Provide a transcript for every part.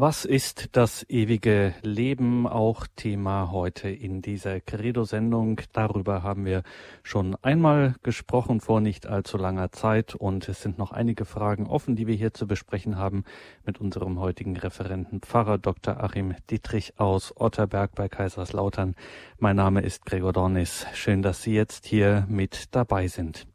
Was ist das ewige Leben? Auch Thema heute in dieser Credo-Sendung. Darüber haben wir schon einmal gesprochen vor nicht allzu langer Zeit und es sind noch einige Fragen offen, die wir hier zu besprechen haben mit unserem heutigen Referenten Pfarrer Dr. Achim Dietrich aus Otterberg bei Kaiserslautern. Mein Name ist Gregor Dornis. Schön, dass Sie jetzt hier mit dabei sind.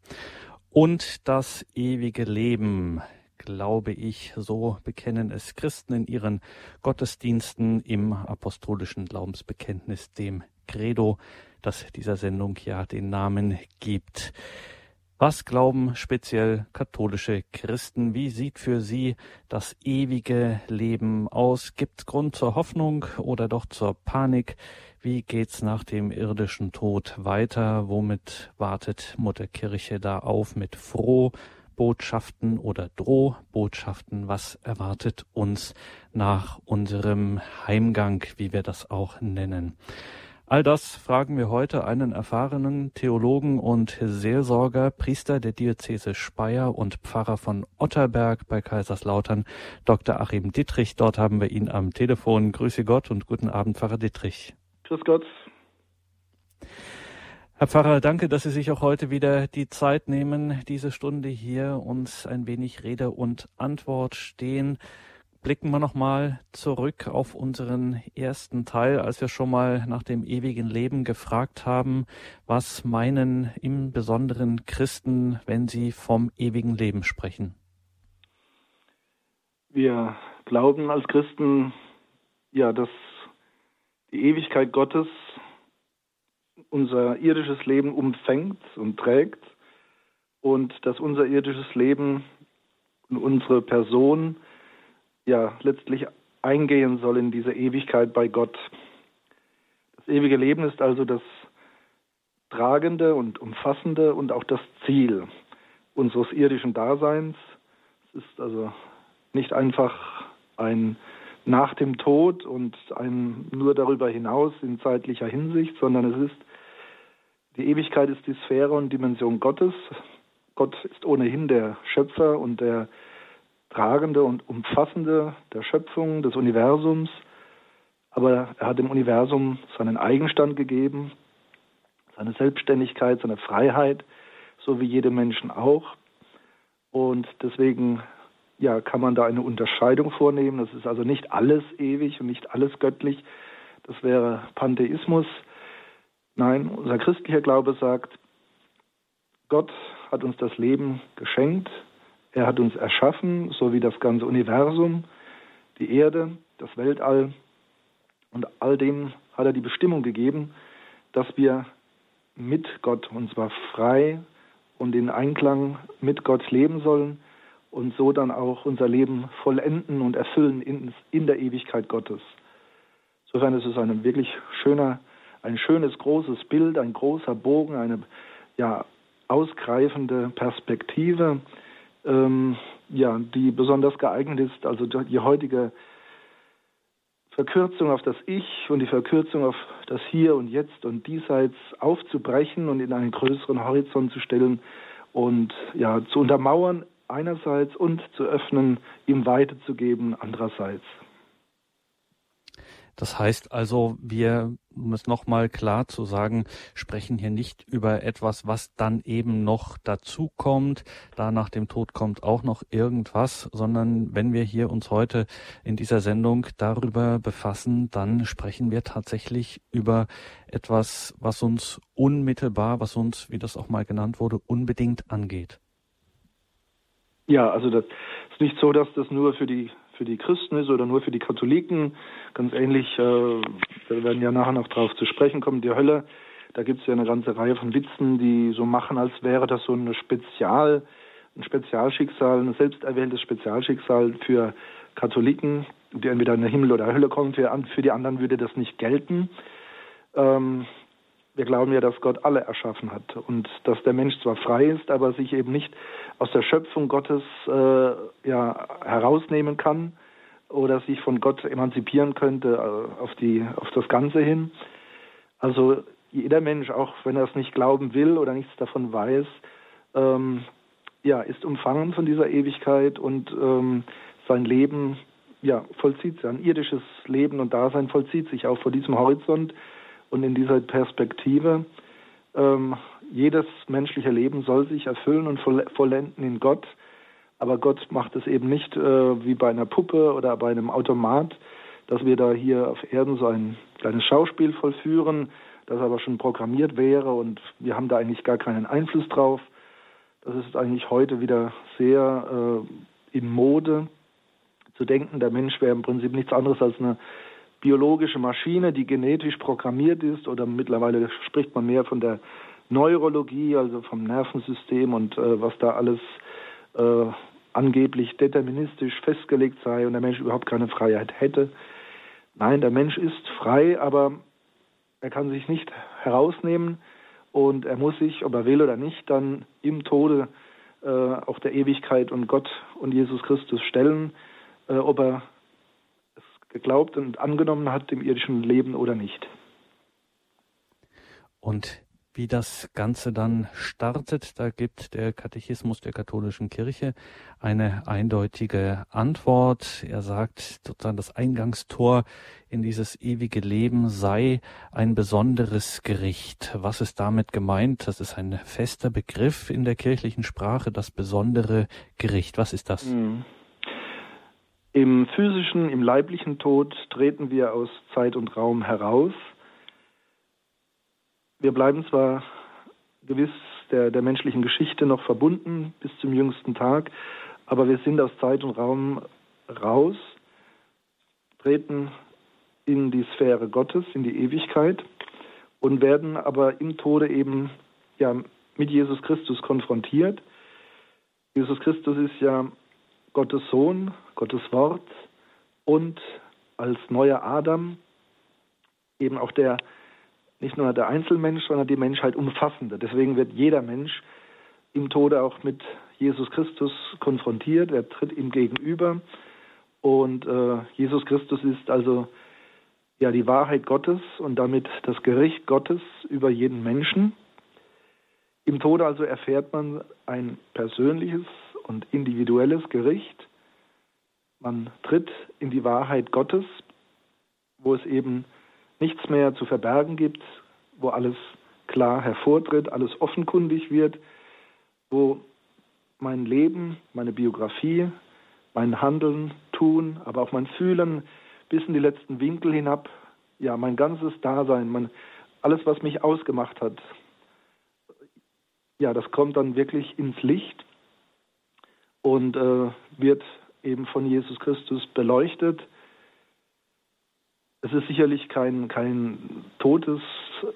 Und das ewige Leben glaube ich, so bekennen es Christen in ihren Gottesdiensten im apostolischen Glaubensbekenntnis, dem Credo, das dieser Sendung ja den Namen gibt. Was glauben speziell katholische Christen? Wie sieht für sie das ewige Leben aus? Gibt Grund zur Hoffnung oder doch zur Panik? Wie geht's nach dem irdischen Tod weiter? Womit wartet Mutter Kirche da auf? Mit froh Botschaften oder Drohbotschaften. Was erwartet uns nach unserem Heimgang, wie wir das auch nennen? All das fragen wir heute einen erfahrenen Theologen und Seelsorger, Priester der Diözese Speyer und Pfarrer von Otterberg bei Kaiserslautern, Dr. Achim Dittrich. Dort haben wir ihn am Telefon. Grüße Gott und guten Abend, Pfarrer Dittrich. Grüß Gott. Herr Pfarrer, danke, dass Sie sich auch heute wieder die Zeit nehmen, diese Stunde hier uns ein wenig Rede und Antwort stehen. Blicken wir nochmal zurück auf unseren ersten Teil, als wir schon mal nach dem ewigen Leben gefragt haben, was meinen im Besonderen Christen, wenn sie vom ewigen Leben sprechen? Wir glauben als Christen, ja, dass die Ewigkeit Gottes unser irdisches Leben umfängt und trägt und dass unser irdisches Leben und unsere Person ja letztlich eingehen soll in diese Ewigkeit bei Gott. Das ewige Leben ist also das tragende und umfassende und auch das Ziel unseres irdischen Daseins. Es ist also nicht einfach ein nach dem Tod und ein nur darüber hinaus in zeitlicher Hinsicht, sondern es ist die Ewigkeit ist die Sphäre und Dimension Gottes. Gott ist ohnehin der Schöpfer und der Tragende und Umfassende der Schöpfung, des Universums. Aber er hat dem Universum seinen Eigenstand gegeben, seine Selbstständigkeit, seine Freiheit, so wie jedem Menschen auch. Und deswegen ja, kann man da eine Unterscheidung vornehmen. Das ist also nicht alles ewig und nicht alles göttlich. Das wäre Pantheismus. Nein, unser christlicher Glaube sagt, Gott hat uns das Leben geschenkt, er hat uns erschaffen, so wie das ganze Universum, die Erde, das Weltall und all dem hat er die Bestimmung gegeben, dass wir mit Gott, und zwar frei und in Einklang mit Gott leben sollen und so dann auch unser Leben vollenden und erfüllen in, in der Ewigkeit Gottes. Insofern ist es ein wirklich schöner ein schönes großes Bild, ein großer Bogen, eine ja, ausgreifende Perspektive, ähm, ja, die besonders geeignet ist, also die heutige Verkürzung auf das Ich und die Verkürzung auf das Hier und Jetzt und Diesseits aufzubrechen und in einen größeren Horizont zu stellen und ja, zu untermauern einerseits und zu öffnen, ihm weiterzugeben andererseits. Das heißt also, wir, um es nochmal klar zu sagen, sprechen hier nicht über etwas, was dann eben noch dazukommt. Da nach dem Tod kommt auch noch irgendwas, sondern wenn wir hier uns heute in dieser Sendung darüber befassen, dann sprechen wir tatsächlich über etwas, was uns unmittelbar, was uns, wie das auch mal genannt wurde, unbedingt angeht. Ja, also das ist nicht so, dass das nur für die für die Christen ist oder nur für die Katholiken. Ganz ähnlich, äh, wir werden ja nachher noch darauf zu sprechen kommen, die Hölle. Da gibt es ja eine ganze Reihe von Witzen, die so machen, als wäre das so eine Spezial, ein Spezialschicksal, ein selbsterwähltes Spezialschicksal für Katholiken, die entweder in den Himmel oder Hölle kommen. Für, für die anderen würde das nicht gelten. Ähm, wir glauben ja, dass Gott alle erschaffen hat und dass der Mensch zwar frei ist, aber sich eben nicht aus der Schöpfung Gottes äh, ja, herausnehmen kann oder sich von Gott emanzipieren könnte äh, auf, die, auf das Ganze hin. Also jeder Mensch, auch wenn er es nicht glauben will oder nichts davon weiß, ähm, ja, ist umfangen von dieser Ewigkeit und ähm, sein Leben ja, vollzieht sich, ein irdisches Leben und Dasein vollzieht sich auch vor diesem Horizont und in dieser Perspektive. Ähm, jedes menschliche Leben soll sich erfüllen und vollenden in Gott, aber Gott macht es eben nicht äh, wie bei einer Puppe oder bei einem Automat, dass wir da hier auf Erden so ein kleines Schauspiel vollführen, das aber schon programmiert wäre und wir haben da eigentlich gar keinen Einfluss drauf. Das ist eigentlich heute wieder sehr äh, in Mode zu denken, der Mensch wäre im Prinzip nichts anderes als eine biologische Maschine, die genetisch programmiert ist oder mittlerweile spricht man mehr von der Neurologie, also vom Nervensystem und äh, was da alles äh, angeblich deterministisch festgelegt sei und der Mensch überhaupt keine Freiheit hätte. Nein, der Mensch ist frei, aber er kann sich nicht herausnehmen und er muss sich, ob er will oder nicht, dann im Tode äh, auch der Ewigkeit und Gott und Jesus Christus stellen, äh, ob er es geglaubt und angenommen hat im irdischen Leben oder nicht. Und wie das Ganze dann startet, da gibt der Katechismus der katholischen Kirche eine eindeutige Antwort. Er sagt sozusagen, das Eingangstor in dieses ewige Leben sei ein besonderes Gericht. Was ist damit gemeint? Das ist ein fester Begriff in der kirchlichen Sprache, das besondere Gericht. Was ist das? Mhm. Im physischen, im leiblichen Tod treten wir aus Zeit und Raum heraus wir bleiben zwar gewiss der, der menschlichen Geschichte noch verbunden bis zum jüngsten Tag, aber wir sind aus Zeit und Raum raus, treten in die Sphäre Gottes, in die Ewigkeit und werden aber im Tode eben ja mit Jesus Christus konfrontiert. Jesus Christus ist ja Gottes Sohn, Gottes Wort und als neuer Adam eben auch der nicht nur der Einzelmensch, sondern die Menschheit umfassender. Deswegen wird jeder Mensch im Tode auch mit Jesus Christus konfrontiert. Er tritt ihm gegenüber. Und äh, Jesus Christus ist also ja die Wahrheit Gottes und damit das Gericht Gottes über jeden Menschen. Im Tode also erfährt man ein persönliches und individuelles Gericht. Man tritt in die Wahrheit Gottes, wo es eben nichts mehr zu verbergen gibt, wo alles klar hervortritt, alles offenkundig wird, wo mein Leben, meine Biografie, mein Handeln, Tun, aber auch mein Fühlen bis in die letzten Winkel hinab, ja, mein ganzes Dasein, mein, alles, was mich ausgemacht hat, ja, das kommt dann wirklich ins Licht und äh, wird eben von Jesus Christus beleuchtet es ist sicherlich kein, kein totes,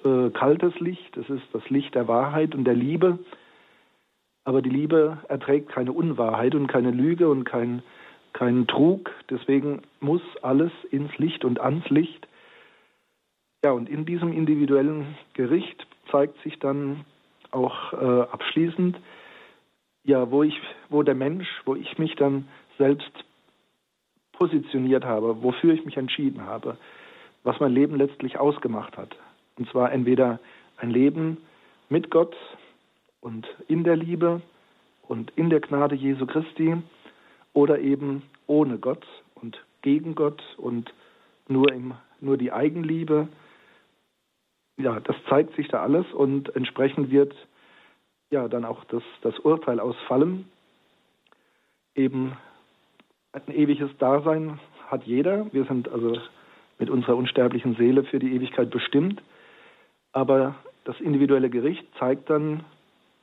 äh, kaltes Licht, es ist das Licht der Wahrheit und der Liebe. Aber die Liebe erträgt keine Unwahrheit und keine Lüge und kein, keinen Trug. Deswegen muss alles ins Licht und ans Licht. Ja, und in diesem individuellen Gericht zeigt sich dann auch äh, abschließend, ja, wo ich, wo der Mensch, wo ich mich dann selbst positioniert habe, wofür ich mich entschieden habe, was mein Leben letztlich ausgemacht hat. Und zwar entweder ein Leben mit Gott und in der Liebe und in der Gnade Jesu Christi oder eben ohne Gott und gegen Gott und nur, im, nur die Eigenliebe. Ja, das zeigt sich da alles und entsprechend wird ja dann auch das, das Urteil ausfallen. Eben ein ewiges Dasein hat jeder. Wir sind also mit unserer unsterblichen Seele für die Ewigkeit bestimmt. Aber das individuelle Gericht zeigt dann,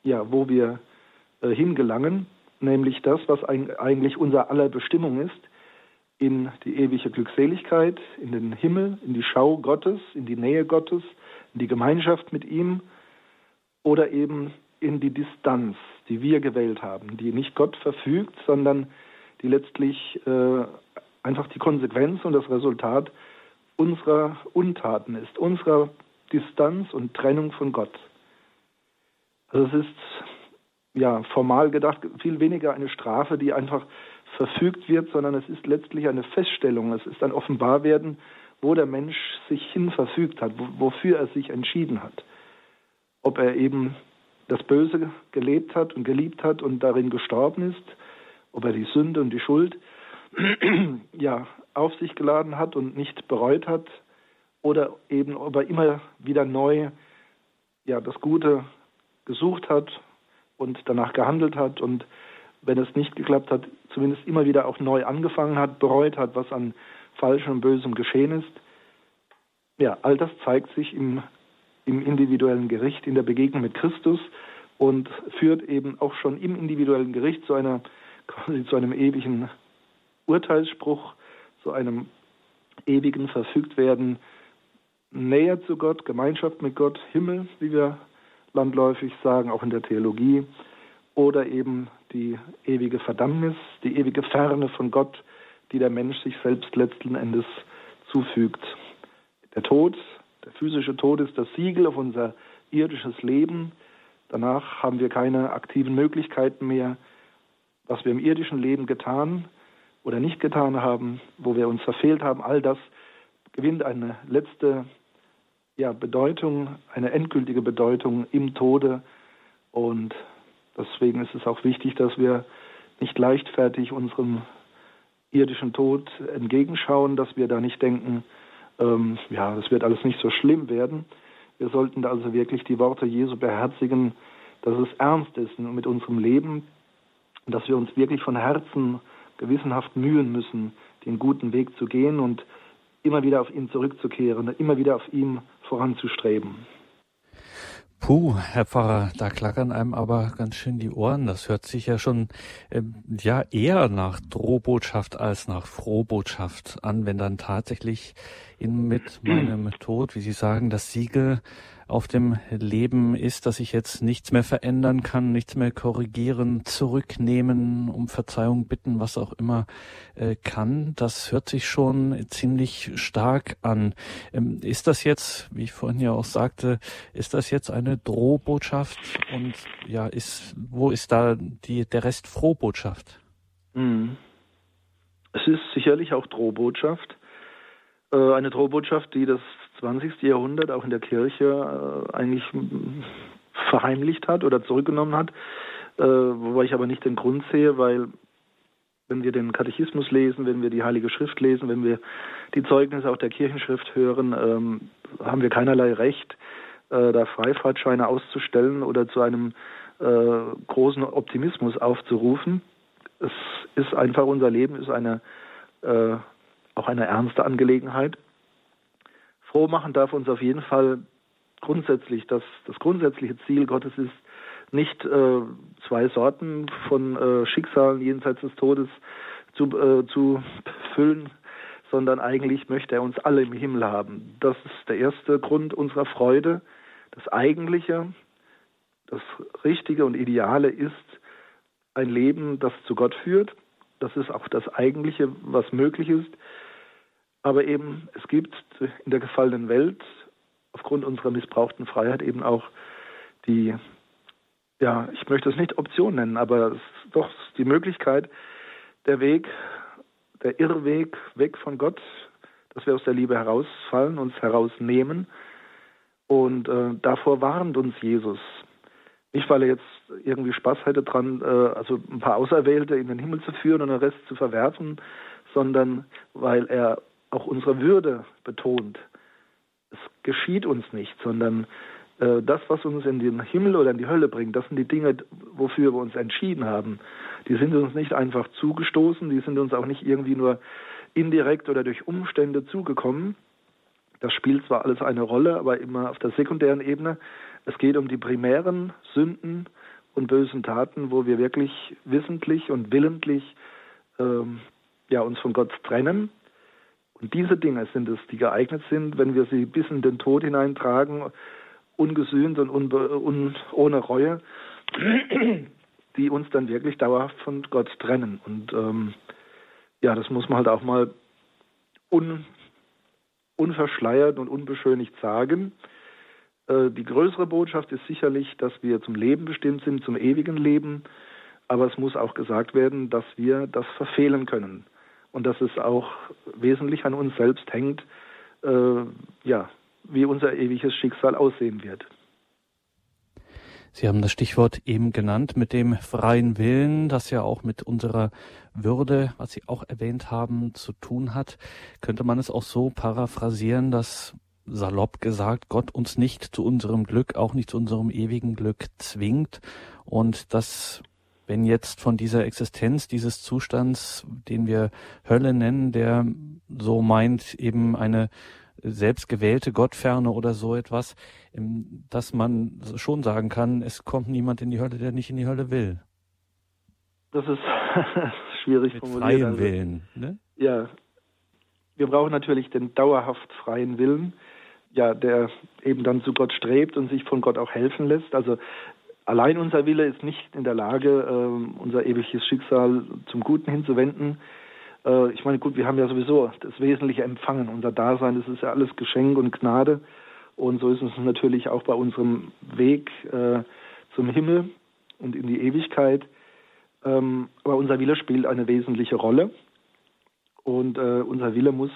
ja, wo wir äh, hingelangen, nämlich das, was eigentlich unser aller Bestimmung ist, in die ewige Glückseligkeit, in den Himmel, in die Schau Gottes, in die Nähe Gottes, in die Gemeinschaft mit ihm oder eben in die Distanz, die wir gewählt haben, die nicht Gott verfügt, sondern die letztlich äh, einfach die Konsequenz und das Resultat unserer Untaten ist, unserer Distanz und Trennung von Gott. Also es ist ja formal gedacht viel weniger eine Strafe, die einfach verfügt wird, sondern es ist letztlich eine Feststellung, es ist ein Offenbarwerden, wo der Mensch sich hin verfügt hat, wofür er sich entschieden hat. Ob er eben das Böse gelebt hat und geliebt hat und darin gestorben ist, ob er die Sünde und die Schuld ja auf sich geladen hat und nicht bereut hat oder eben ob er immer wieder neu ja, das Gute gesucht hat und danach gehandelt hat und wenn es nicht geklappt hat, zumindest immer wieder auch neu angefangen hat, bereut hat, was an Falschem und Bösem geschehen ist. Ja, all das zeigt sich im, im individuellen Gericht, in der Begegnung mit Christus und führt eben auch schon im individuellen Gericht zu einer quasi zu einem ewigen Urteilsspruch, zu einem ewigen Verfügtwerden näher zu Gott, Gemeinschaft mit Gott, Himmel, wie wir landläufig sagen, auch in der Theologie, oder eben die ewige Verdammnis, die ewige Ferne von Gott, die der Mensch sich selbst letzten Endes zufügt. Der Tod, der physische Tod ist das Siegel auf unser irdisches Leben. Danach haben wir keine aktiven Möglichkeiten mehr. Was wir im irdischen Leben getan oder nicht getan haben, wo wir uns verfehlt haben, all das gewinnt eine letzte ja, Bedeutung, eine endgültige Bedeutung im Tode. Und deswegen ist es auch wichtig, dass wir nicht leichtfertig unserem irdischen Tod entgegenschauen, dass wir da nicht denken, ähm, ja, es wird alles nicht so schlimm werden. Wir sollten da also wirklich die Worte Jesu beherzigen, dass es ernst ist mit unserem Leben dass wir uns wirklich von Herzen gewissenhaft mühen müssen, den guten Weg zu gehen und immer wieder auf ihn zurückzukehren, immer wieder auf ihm voranzustreben. Puh, Herr Pfarrer, da klackern einem aber ganz schön die Ohren. Das hört sich ja schon ähm, ja eher nach Drohbotschaft als nach Frohbotschaft an, wenn dann tatsächlich in mit meinem Tod, wie Sie sagen, das Siegel auf dem Leben ist, dass ich jetzt nichts mehr verändern kann, nichts mehr korrigieren, zurücknehmen, um Verzeihung bitten, was auch immer äh, kann. Das hört sich schon ziemlich stark an. Ähm, ist das jetzt, wie ich vorhin ja auch sagte, ist das jetzt eine Drohbotschaft und ja, ist, wo ist da die, der Rest Frohbotschaft? Mhm. Es ist sicherlich auch Drohbotschaft. Äh, eine Drohbotschaft, die das 20. Jahrhundert auch in der Kirche äh, eigentlich verheimlicht hat oder zurückgenommen hat, äh, wobei ich aber nicht den Grund sehe, weil wenn wir den Katechismus lesen, wenn wir die Heilige Schrift lesen, wenn wir die Zeugnisse auch der Kirchenschrift hören, ähm, haben wir keinerlei Recht, da Freifahrtscheine auszustellen oder zu einem großen Optimismus aufzurufen. Es ist einfach unser Leben, ist eine auch eine ernste Angelegenheit froh machen darf uns auf jeden Fall grundsätzlich, dass das grundsätzliche Ziel Gottes ist, nicht äh, zwei Sorten von äh, Schicksalen jenseits des Todes zu, äh, zu füllen, sondern eigentlich möchte er uns alle im Himmel haben. Das ist der erste Grund unserer Freude. Das Eigentliche, das Richtige und Ideale ist ein Leben, das zu Gott führt. Das ist auch das Eigentliche, was möglich ist. Aber eben, es gibt in der gefallenen Welt aufgrund unserer missbrauchten Freiheit eben auch die, ja, ich möchte es nicht Option nennen, aber es ist doch die Möglichkeit, der Weg, der Irrweg weg von Gott, dass wir aus der Liebe herausfallen, uns herausnehmen. Und äh, davor warnt uns Jesus. Nicht, weil er jetzt irgendwie Spaß hätte dran, äh, also ein paar Auserwählte in den Himmel zu führen und den Rest zu verwerfen, sondern weil er auch unsere Würde betont. Es geschieht uns nicht, sondern äh, das, was uns in den Himmel oder in die Hölle bringt, das sind die Dinge, wofür wir uns entschieden haben. Die sind uns nicht einfach zugestoßen, die sind uns auch nicht irgendwie nur indirekt oder durch Umstände zugekommen. Das spielt zwar alles eine Rolle, aber immer auf der sekundären Ebene. Es geht um die primären Sünden und bösen Taten, wo wir wirklich wissentlich und willentlich ähm, ja, uns von Gott trennen diese Dinge sind es, die geeignet sind, wenn wir sie bis in den Tod hineintragen, ungesühnt und un ohne Reue, die uns dann wirklich dauerhaft von Gott trennen. Und ähm, ja, das muss man halt auch mal un unverschleiert und unbeschönigt sagen. Äh, die größere Botschaft ist sicherlich, dass wir zum Leben bestimmt sind, zum ewigen Leben. Aber es muss auch gesagt werden, dass wir das verfehlen können und dass es auch wesentlich an uns selbst hängt, äh, ja, wie unser ewiges Schicksal aussehen wird. Sie haben das Stichwort eben genannt mit dem freien Willen, das ja auch mit unserer Würde, was Sie auch erwähnt haben, zu tun hat. Könnte man es auch so paraphrasieren, dass salopp gesagt Gott uns nicht zu unserem Glück, auch nicht zu unserem ewigen Glück zwingt und dass wenn jetzt von dieser Existenz dieses Zustands, den wir Hölle nennen, der so meint, eben eine selbstgewählte Gottferne oder so etwas, ähm, dass man schon sagen kann, es kommt niemand in die Hölle, der nicht in die Hölle will. Das ist schwierig Mit formuliert. Freien also, Willen, ne? Ja. Wir brauchen natürlich den dauerhaft freien Willen, ja, der eben dann zu Gott strebt und sich von Gott auch helfen lässt. Also allein unser Wille ist nicht in der Lage, ähm, unser ewiges Schicksal zum Guten hinzuwenden. Äh, ich meine, gut, wir haben ja sowieso das Wesentliche empfangen. Unser Dasein, das ist ja alles Geschenk und Gnade. Und so ist es natürlich auch bei unserem Weg äh, zum Himmel und in die Ewigkeit. Ähm, aber unser Wille spielt eine wesentliche Rolle. Und äh, unser Wille muss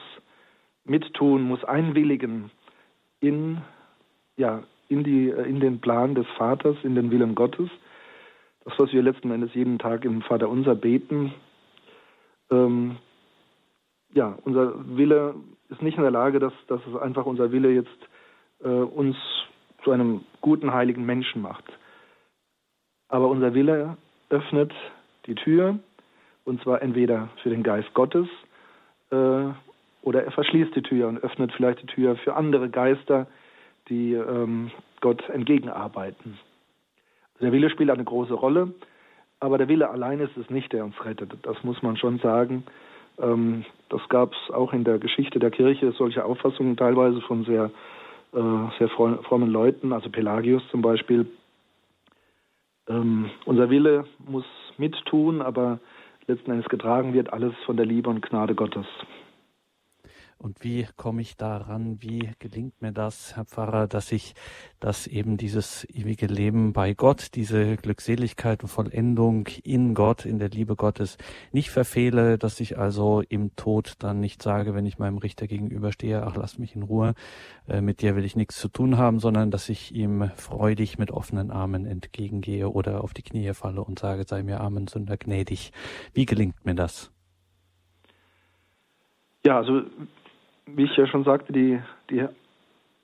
mittun, muss einwilligen in, ja, in, die, äh, in den Plan des Vaters, in den Willen Gottes. Das, was wir letzten Endes jeden Tag im Vater unser beten, ähm, ja, unser Wille ist nicht in der Lage, dass, dass es einfach unser Wille jetzt äh, uns zu einem guten, heiligen Menschen macht. Aber unser Wille öffnet die Tür, und zwar entweder für den Geist Gottes äh, oder er verschließt die Tür und öffnet vielleicht die Tür für andere Geister, die ähm, Gott entgegenarbeiten. Der Wille spielt eine große Rolle, aber der Wille allein ist es nicht, der uns rettet. Das muss man schon sagen. Ähm, das gab es auch in der Geschichte der Kirche, solche Auffassungen teilweise von sehr, äh, sehr frommen Leuten, also Pelagius zum Beispiel. Ähm, unser Wille muss mittun, aber letzten Endes getragen wird alles von der Liebe und Gnade Gottes. Und wie komme ich daran? Wie gelingt mir das, Herr Pfarrer, dass ich das eben dieses ewige Leben bei Gott, diese Glückseligkeit und Vollendung in Gott, in der Liebe Gottes nicht verfehle, dass ich also im Tod dann nicht sage, wenn ich meinem Richter gegenüberstehe, ach, lass mich in Ruhe, äh, mit dir will ich nichts zu tun haben, sondern dass ich ihm freudig mit offenen Armen entgegengehe oder auf die Knie falle und sage, sei mir Amen, Sünder gnädig. Wie gelingt mir das? Ja, also wie ich ja schon sagte, die, die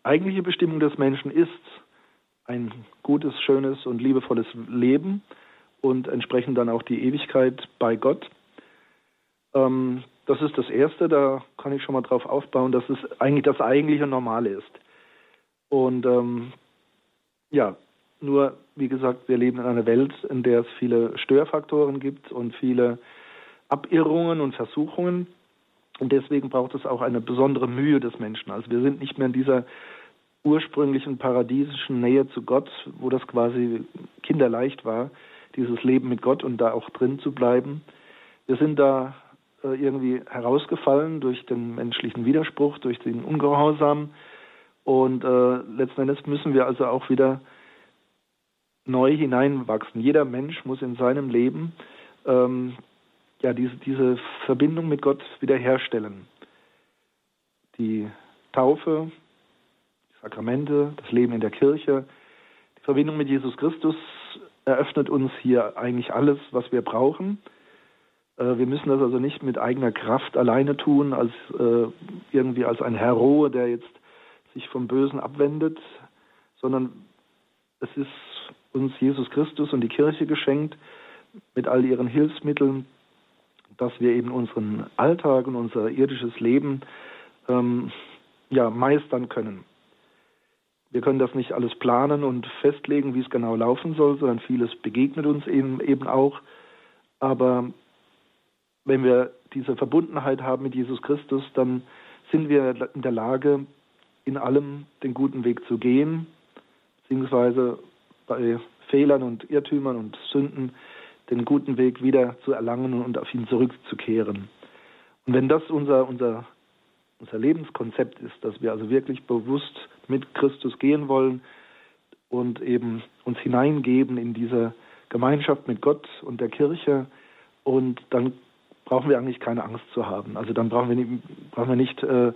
eigentliche Bestimmung des Menschen ist ein gutes, schönes und liebevolles Leben und entsprechend dann auch die Ewigkeit bei Gott. Ähm, das ist das Erste, da kann ich schon mal drauf aufbauen, dass es eigentlich das eigentliche Normale ist. Und ähm, ja, nur wie gesagt, wir leben in einer Welt, in der es viele Störfaktoren gibt und viele Abirrungen und Versuchungen. Und deswegen braucht es auch eine besondere Mühe des Menschen. Also wir sind nicht mehr in dieser ursprünglichen paradiesischen Nähe zu Gott, wo das quasi kinderleicht war, dieses Leben mit Gott und da auch drin zu bleiben. Wir sind da äh, irgendwie herausgefallen durch den menschlichen Widerspruch, durch den Ungehorsam. Und äh, letzten Endes müssen wir also auch wieder neu hineinwachsen. Jeder Mensch muss in seinem Leben ähm, ja, diese, diese Verbindung mit Gott wiederherstellen. Die Taufe, die Sakramente, das Leben in der Kirche, die Verbindung mit Jesus Christus eröffnet uns hier eigentlich alles, was wir brauchen. Äh, wir müssen das also nicht mit eigener Kraft alleine tun, als äh, irgendwie als ein Hero, der jetzt sich vom Bösen abwendet, sondern es ist uns Jesus Christus und die Kirche geschenkt mit all ihren Hilfsmitteln, dass wir eben unseren Alltag und unser irdisches Leben ähm, ja, meistern können. Wir können das nicht alles planen und festlegen, wie es genau laufen soll, sondern vieles begegnet uns eben, eben auch. Aber wenn wir diese Verbundenheit haben mit Jesus Christus, dann sind wir in der Lage, in allem den guten Weg zu gehen, beziehungsweise bei Fehlern und Irrtümern und Sünden den guten Weg wieder zu erlangen und auf ihn zurückzukehren. Und wenn das unser, unser, unser Lebenskonzept ist, dass wir also wirklich bewusst mit Christus gehen wollen und eben uns hineingeben in diese Gemeinschaft mit Gott und der Kirche, und dann brauchen wir eigentlich keine Angst zu haben. Also dann brauchen wir nicht, brauchen wir nicht äh,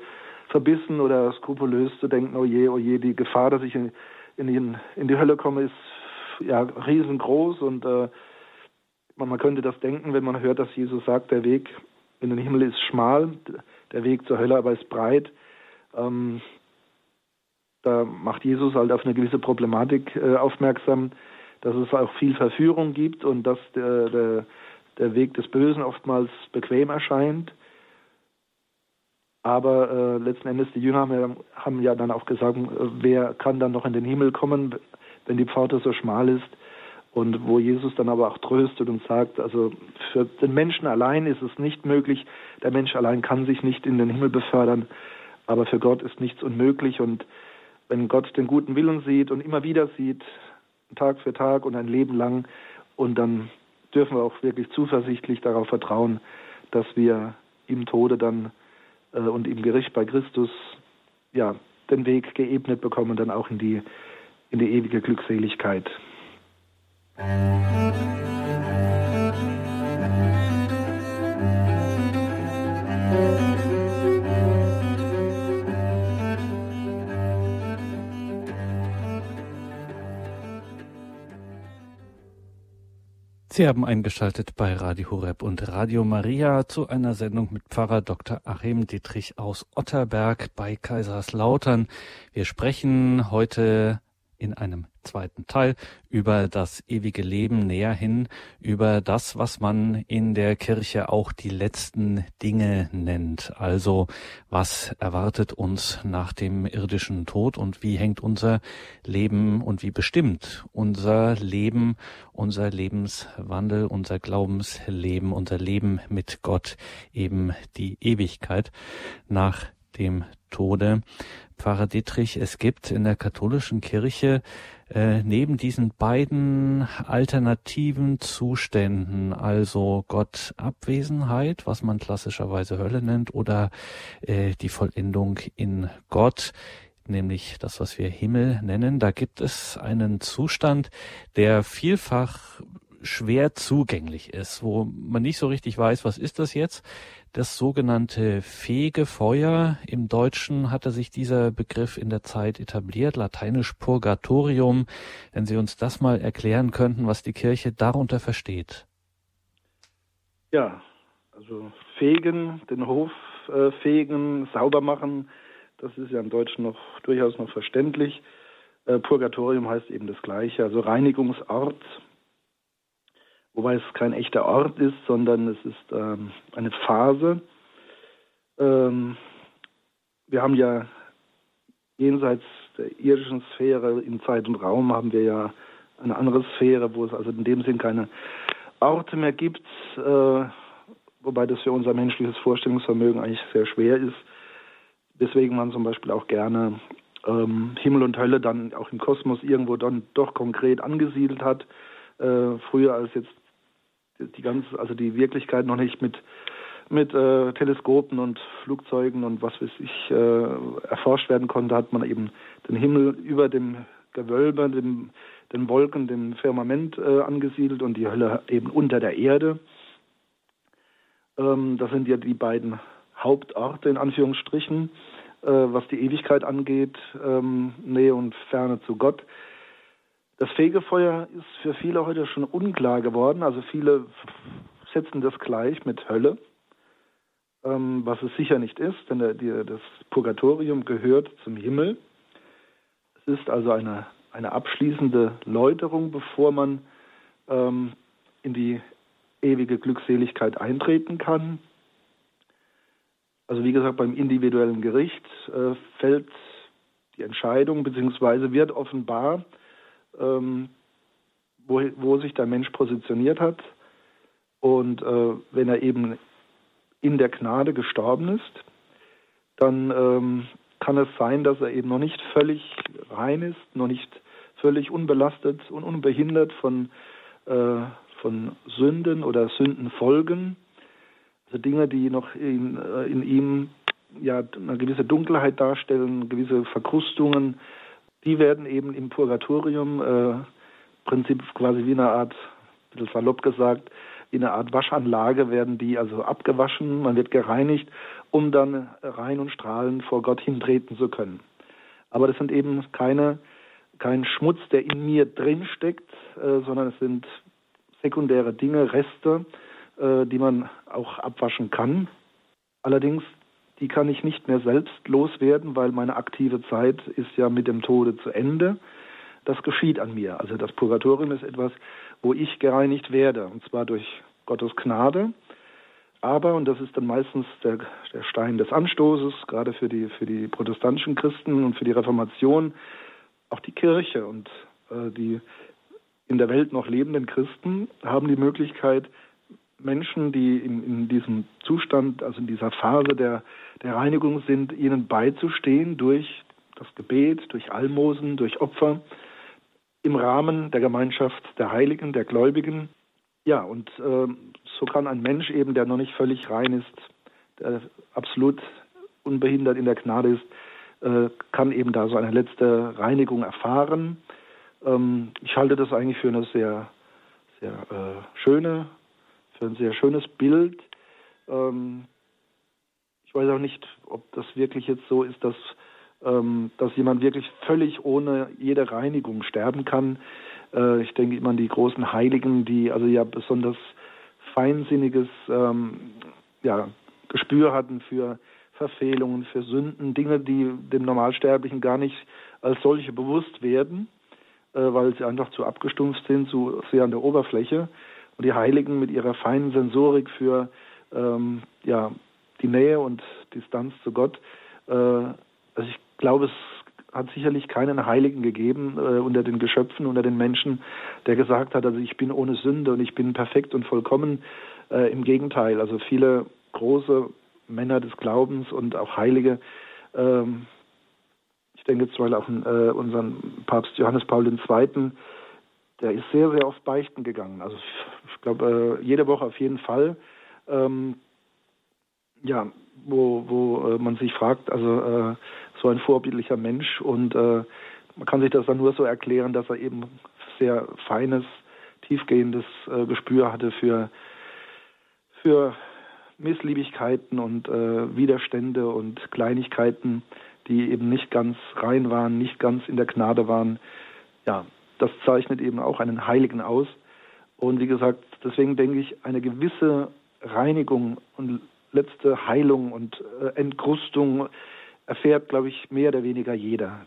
verbissen oder skrupulös zu denken, oh je, oh je, die Gefahr, dass ich in, in, in die Hölle komme, ist ja riesengroß und äh, man, könnte das denken, wenn man hört, dass Jesus sagt, der Weg in den Himmel ist schmal, der Weg zur Hölle aber ist breit. Ähm, da macht Jesus halt auf eine gewisse Problematik äh, aufmerksam, dass es auch viel Verführung gibt und dass der, der, der Weg des Bösen oftmals bequem erscheint. Aber äh, letzten Endes, die Jünger haben ja, haben ja dann auch gesagt, äh, wer kann dann noch in den Himmel kommen, wenn die Pforte so schmal ist. Und wo Jesus dann aber auch tröstet und sagt, also für den Menschen allein ist es nicht möglich, der Mensch allein kann sich nicht in den Himmel befördern, aber für Gott ist nichts unmöglich. Und wenn Gott den guten Willen sieht und immer wieder sieht, Tag für Tag und ein Leben lang, und dann dürfen wir auch wirklich zuversichtlich darauf vertrauen, dass wir im Tode dann äh, und im Gericht bei Christus ja den Weg geebnet bekommen, dann auch in die in die ewige Glückseligkeit. Sie haben eingeschaltet bei Radio Horeb und Radio Maria zu einer Sendung mit Pfarrer Dr. Achim Dietrich aus Otterberg bei Kaiserslautern. Wir sprechen heute in einem zweiten Teil über das ewige Leben näher hin, über das, was man in der Kirche auch die letzten Dinge nennt. Also was erwartet uns nach dem irdischen Tod und wie hängt unser Leben und wie bestimmt unser Leben, unser Lebenswandel, unser Glaubensleben, unser Leben mit Gott eben die Ewigkeit nach dem Tode. Pfarrer Dietrich, es gibt in der katholischen Kirche äh, neben diesen beiden alternativen Zuständen, also Gott Abwesenheit, was man klassischerweise Hölle nennt, oder äh, die Vollendung in Gott, nämlich das, was wir Himmel nennen, da gibt es einen Zustand, der vielfach schwer zugänglich ist, wo man nicht so richtig weiß, was ist das jetzt. Das sogenannte Fegefeuer. Im Deutschen hatte sich dieser Begriff in der Zeit etabliert, lateinisch Purgatorium. Wenn Sie uns das mal erklären könnten, was die Kirche darunter versteht. Ja, also fegen, den Hof äh, fegen, sauber machen, das ist ja im Deutschen noch durchaus noch verständlich. Äh, Purgatorium heißt eben das Gleiche, also Reinigungsort, wobei es kein echter Ort ist, sondern es ist ähm, eine Phase. Ähm, wir haben ja jenseits der irdischen Sphäre in Zeit und Raum haben wir ja eine andere Sphäre, wo es also in dem Sinn keine Orte mehr gibt, äh, wobei das für unser menschliches Vorstellungsvermögen eigentlich sehr schwer ist. Deswegen man zum Beispiel auch gerne ähm, Himmel und Hölle dann auch im Kosmos irgendwo dann doch konkret angesiedelt hat. Äh, früher als jetzt die ganze, also die Wirklichkeit noch nicht mit mit äh, Teleskopen und Flugzeugen und was weiß ich äh, erforscht werden konnte, hat man eben den Himmel über dem Gewölbe, dem, den Wolken, dem Firmament äh, angesiedelt und die Hölle eben unter der Erde. Ähm, das sind ja die beiden Hauptorte in Anführungsstrichen, äh, was die Ewigkeit angeht, ähm, Nähe und Ferne zu Gott. Das Fegefeuer ist für viele heute schon unklar geworden. Also viele setzen das gleich mit Hölle, ähm, was es sicher nicht ist, denn der, die, das Purgatorium gehört zum Himmel. Es ist also eine, eine abschließende Läuterung, bevor man ähm, in die ewige Glückseligkeit eintreten kann. Also wie gesagt, beim individuellen Gericht äh, fällt die Entscheidung bzw. wird offenbar, ähm, wo, wo sich der Mensch positioniert hat. Und äh, wenn er eben in der Gnade gestorben ist, dann ähm, kann es sein, dass er eben noch nicht völlig rein ist, noch nicht völlig unbelastet und unbehindert von, äh, von Sünden oder Sündenfolgen. Also Dinge, die noch in, äh, in ihm ja eine gewisse Dunkelheit darstellen, gewisse Verkrustungen, die werden eben im Purgatorium, äh, Prinzip quasi wie eine Art, ein bisschen salopp gesagt, wie eine Art Waschanlage werden die also abgewaschen, man wird gereinigt, um dann rein und strahlend vor Gott hintreten zu können. Aber das sind eben keine, kein Schmutz, der in mir drin steckt, äh, sondern es sind sekundäre Dinge, Reste, äh, die man auch abwaschen kann. Allerdings, die kann ich nicht mehr selbst loswerden, weil meine aktive Zeit ist ja mit dem Tode zu Ende. Das geschieht an mir. Also das Purgatorium ist etwas, wo ich gereinigt werde, und zwar durch Gottes Gnade. Aber, und das ist dann meistens der, der Stein des Anstoßes, gerade für die, für die protestantischen Christen und für die Reformation, auch die Kirche und äh, die in der Welt noch lebenden Christen haben die Möglichkeit, Menschen, die in, in diesem Zustand, also in dieser Phase der, der Reinigung sind, ihnen beizustehen durch das Gebet, durch Almosen, durch Opfer im Rahmen der Gemeinschaft der Heiligen, der Gläubigen. Ja, und äh, so kann ein Mensch eben, der noch nicht völlig rein ist, der absolut unbehindert in der Gnade ist, äh, kann eben da so eine letzte Reinigung erfahren. Ähm, ich halte das eigentlich für eine sehr, sehr äh, schöne, für ein sehr schönes Bild. Ähm, ich weiß auch nicht, ob das wirklich jetzt so ist, dass, ähm, dass jemand wirklich völlig ohne jede Reinigung sterben kann. Äh, ich denke immer an die großen Heiligen, die also ja besonders feinsinniges ähm, ja, Gespür hatten für Verfehlungen, für Sünden, Dinge, die dem Normalsterblichen gar nicht als solche bewusst werden, äh, weil sie einfach zu abgestumpft sind, zu sehr an der Oberfläche. Und die Heiligen mit ihrer feinen Sensorik für ähm, ja, die Nähe und Distanz zu Gott. Äh, also ich glaube, es hat sicherlich keinen Heiligen gegeben äh, unter den Geschöpfen, unter den Menschen, der gesagt hat, also ich bin ohne Sünde und ich bin perfekt und vollkommen. Äh, Im Gegenteil, also viele große Männer des Glaubens und auch Heilige, ähm, ich denke zum Beispiel auch an äh, unseren Papst Johannes Paul II., der ist sehr, sehr oft beichten gegangen. Also ich glaube, äh, jede Woche auf jeden Fall. Ähm, ja, wo, wo äh, man sich fragt, also äh, so ein vorbildlicher Mensch und äh, man kann sich das dann nur so erklären, dass er eben sehr feines, tiefgehendes äh, Gespür hatte für, für Missliebigkeiten und äh, Widerstände und Kleinigkeiten, die eben nicht ganz rein waren, nicht ganz in der Gnade waren. Ja, das zeichnet eben auch einen Heiligen aus. Und wie gesagt, deswegen denke ich, eine gewisse Reinigung und letzte Heilung und äh, Entkrustung erfährt, glaube ich, mehr oder weniger jeder.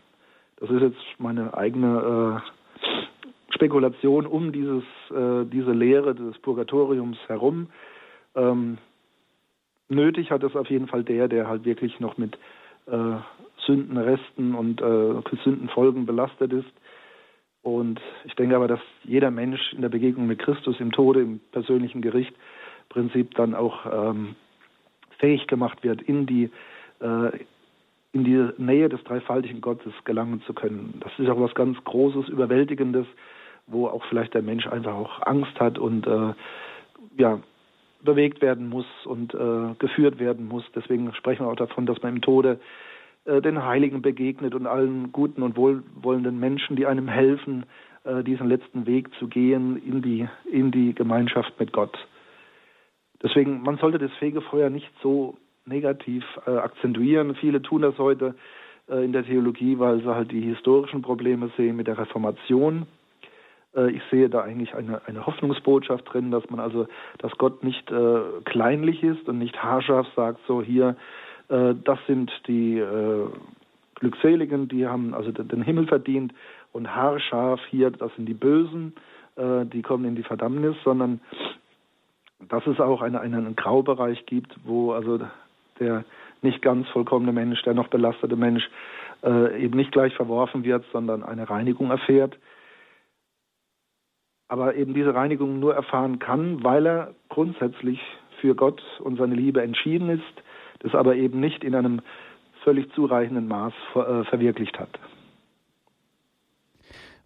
Das ist jetzt meine eigene äh, Spekulation um dieses, äh, diese Lehre des Purgatoriums herum. Ähm, nötig hat es auf jeden Fall der, der halt wirklich noch mit äh, Sündenresten und äh, Sündenfolgen belastet ist. Und ich denke aber, dass jeder Mensch in der Begegnung mit Christus im Tode, im persönlichen Gericht, Prinzip dann auch ähm, fähig gemacht wird, in die, äh, in die Nähe des dreifaltigen Gottes gelangen zu können. Das ist auch was ganz Großes, Überwältigendes, wo auch vielleicht der Mensch einfach auch Angst hat und äh, ja, bewegt werden muss und äh, geführt werden muss. Deswegen sprechen wir auch davon, dass man im Tode den Heiligen begegnet und allen guten und wohlwollenden Menschen, die einem helfen, äh, diesen letzten Weg zu gehen in die, in die Gemeinschaft mit Gott. Deswegen, man sollte das Fegefeuer nicht so negativ äh, akzentuieren. Viele tun das heute äh, in der Theologie, weil sie halt die historischen Probleme sehen mit der Reformation. Äh, ich sehe da eigentlich eine, eine Hoffnungsbotschaft drin, dass man also, dass Gott nicht äh, kleinlich ist und nicht haarscharf sagt, so hier, äh, das sind die äh, Glückseligen, die haben also den Himmel verdient und haarscharf hier, das sind die Bösen, die kommen in die Verdammnis, sondern dass es auch eine, einen Graubereich gibt, wo also der nicht ganz vollkommene Mensch, der noch belastete Mensch äh, eben nicht gleich verworfen wird, sondern eine Reinigung erfährt. Aber eben diese Reinigung nur erfahren kann, weil er grundsätzlich für Gott und seine Liebe entschieden ist, das aber eben nicht in einem völlig zureichenden Maß äh, verwirklicht hat.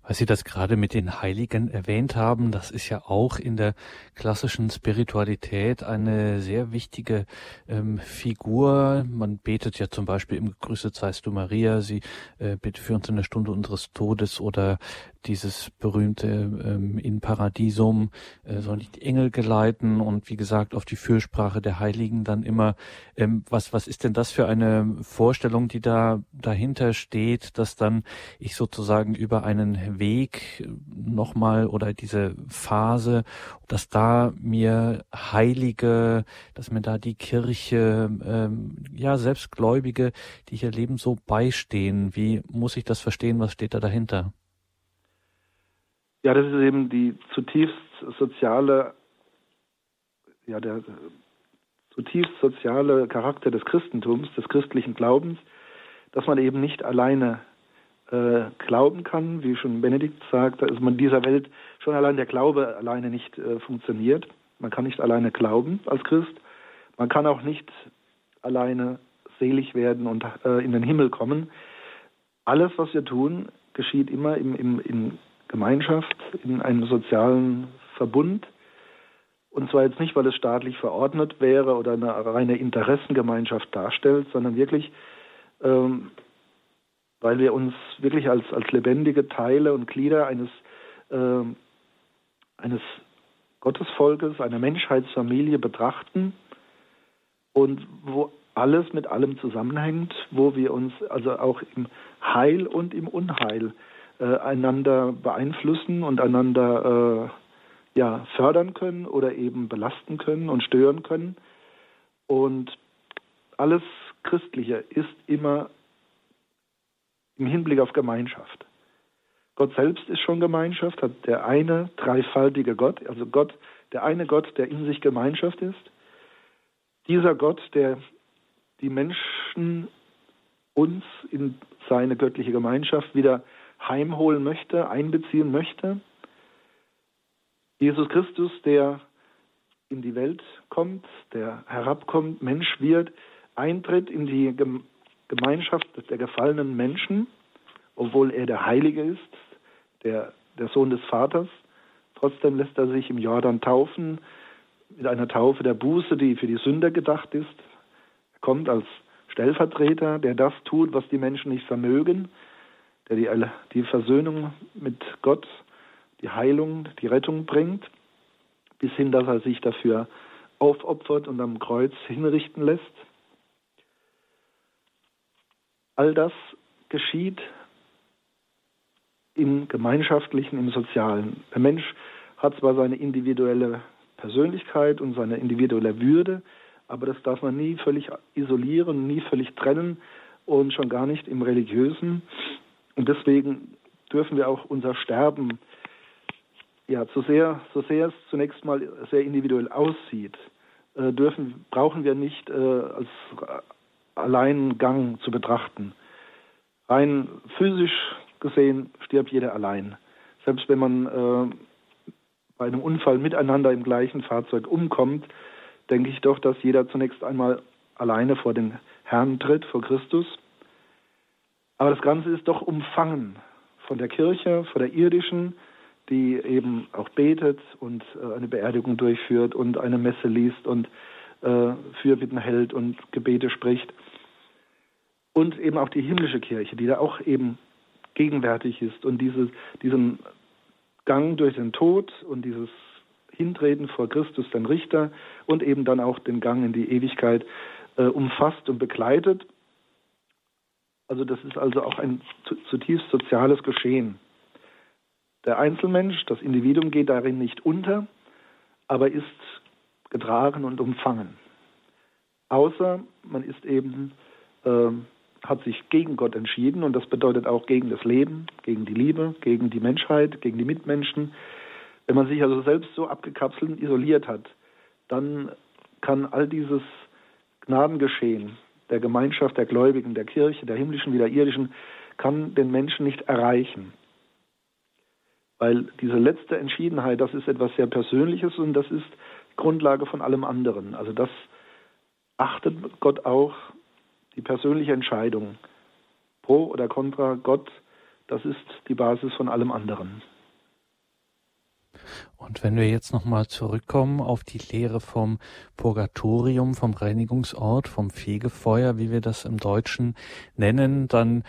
Weil Sie das gerade mit den Heiligen erwähnt haben, das ist ja auch in der klassischen Spiritualität eine sehr wichtige ähm, Figur. Man betet ja zum Beispiel im Grüße seist du Maria, sie äh, bitte für uns in der Stunde unseres Todes oder dieses berühmte ähm, in Paradisum äh, sollen die Engel geleiten und wie gesagt auf die Fürsprache der Heiligen dann immer. Ähm, was was ist denn das für eine Vorstellung, die da dahinter steht, dass dann ich sozusagen über einen Weg nochmal oder diese Phase, dass da mir Heilige, dass mir da die Kirche, ähm, ja, Selbstgläubige, die hier leben, so beistehen. Wie muss ich das verstehen? Was steht da dahinter? Ja, das ist eben die zutiefst soziale, ja, der zutiefst soziale Charakter des Christentums, des christlichen Glaubens, dass man eben nicht alleine äh, glauben kann, wie schon Benedikt sagt, dass man dieser Welt schon allein der Glaube alleine nicht äh, funktioniert. Man kann nicht alleine glauben als Christ. Man kann auch nicht alleine selig werden und äh, in den Himmel kommen. Alles, was wir tun, geschieht immer im, im, in Gemeinschaft, in einem sozialen Verbund. Und zwar jetzt nicht, weil es staatlich verordnet wäre oder eine reine Interessengemeinschaft darstellt, sondern wirklich, ähm, weil wir uns wirklich als, als lebendige Teile und Glieder eines, äh, eines Gottesvolkes, einer Menschheitsfamilie betrachten und wo alles mit allem zusammenhängt, wo wir uns also auch im Heil und im Unheil äh, einander beeinflussen und einander äh, ja, fördern können oder eben belasten können und stören können. Und alles Christliche ist immer im Hinblick auf Gemeinschaft. Gott selbst ist schon Gemeinschaft, hat der eine dreifaltige Gott, also Gott, der eine Gott, der in sich Gemeinschaft ist. Dieser Gott, der die Menschen uns in seine göttliche Gemeinschaft wieder heimholen möchte, einbeziehen möchte. Jesus Christus, der in die Welt kommt, der herabkommt, Mensch wird, eintritt in die Gemeinschaft der gefallenen Menschen, obwohl er der Heilige ist, der, der Sohn des Vaters. Trotzdem lässt er sich im Jordan taufen, mit einer Taufe der Buße, die für die Sünder gedacht ist. Er kommt als Stellvertreter, der das tut, was die Menschen nicht vermögen, der die, die Versöhnung mit Gott, die Heilung, die Rettung bringt, bis hin, dass er sich dafür aufopfert und am Kreuz hinrichten lässt. All das geschieht im Gemeinschaftlichen, im Sozialen. Der Mensch hat zwar seine individuelle Persönlichkeit und seine individuelle Würde, aber das darf man nie völlig isolieren, nie völlig trennen und schon gar nicht im Religiösen. Und deswegen dürfen wir auch unser Sterben, ja, so sehr, so sehr es zunächst mal sehr individuell aussieht, äh, dürfen, brauchen wir nicht äh, als Alleingang zu betrachten. Rein physisch gesehen stirbt jeder allein. Selbst wenn man äh, bei einem Unfall miteinander im gleichen Fahrzeug umkommt, denke ich doch, dass jeder zunächst einmal alleine vor den Herrn tritt, vor Christus. Aber das Ganze ist doch umfangen von der Kirche, von der irdischen, die eben auch betet und äh, eine Beerdigung durchführt und eine Messe liest und äh, Fürbitten hält und Gebete spricht. Und eben auch die himmlische Kirche, die da auch eben gegenwärtig ist und diese, diesen Gang durch den Tod und dieses Hintreten vor Christus, den Richter, und eben dann auch den Gang in die Ewigkeit äh, umfasst und begleitet. Also das ist also auch ein zutiefst soziales Geschehen. Der Einzelmensch, das Individuum geht darin nicht unter, aber ist getragen und umfangen. Außer man ist eben, äh, hat sich gegen Gott entschieden und das bedeutet auch gegen das Leben, gegen die Liebe, gegen die Menschheit, gegen die Mitmenschen. Wenn man sich also selbst so abgekapselt und isoliert hat, dann kann all dieses Gnadengeschehen, der Gemeinschaft der Gläubigen, der Kirche, der himmlischen wie der irdischen, kann den Menschen nicht erreichen. Weil diese letzte Entschiedenheit, das ist etwas sehr Persönliches und das ist Grundlage von allem anderen. Also das achtet Gott auch, die persönliche Entscheidung. Pro oder contra Gott, das ist die Basis von allem anderen. Und wenn wir jetzt nochmal zurückkommen auf die Lehre vom Purgatorium, vom Reinigungsort, vom Fegefeuer, wie wir das im Deutschen nennen, dann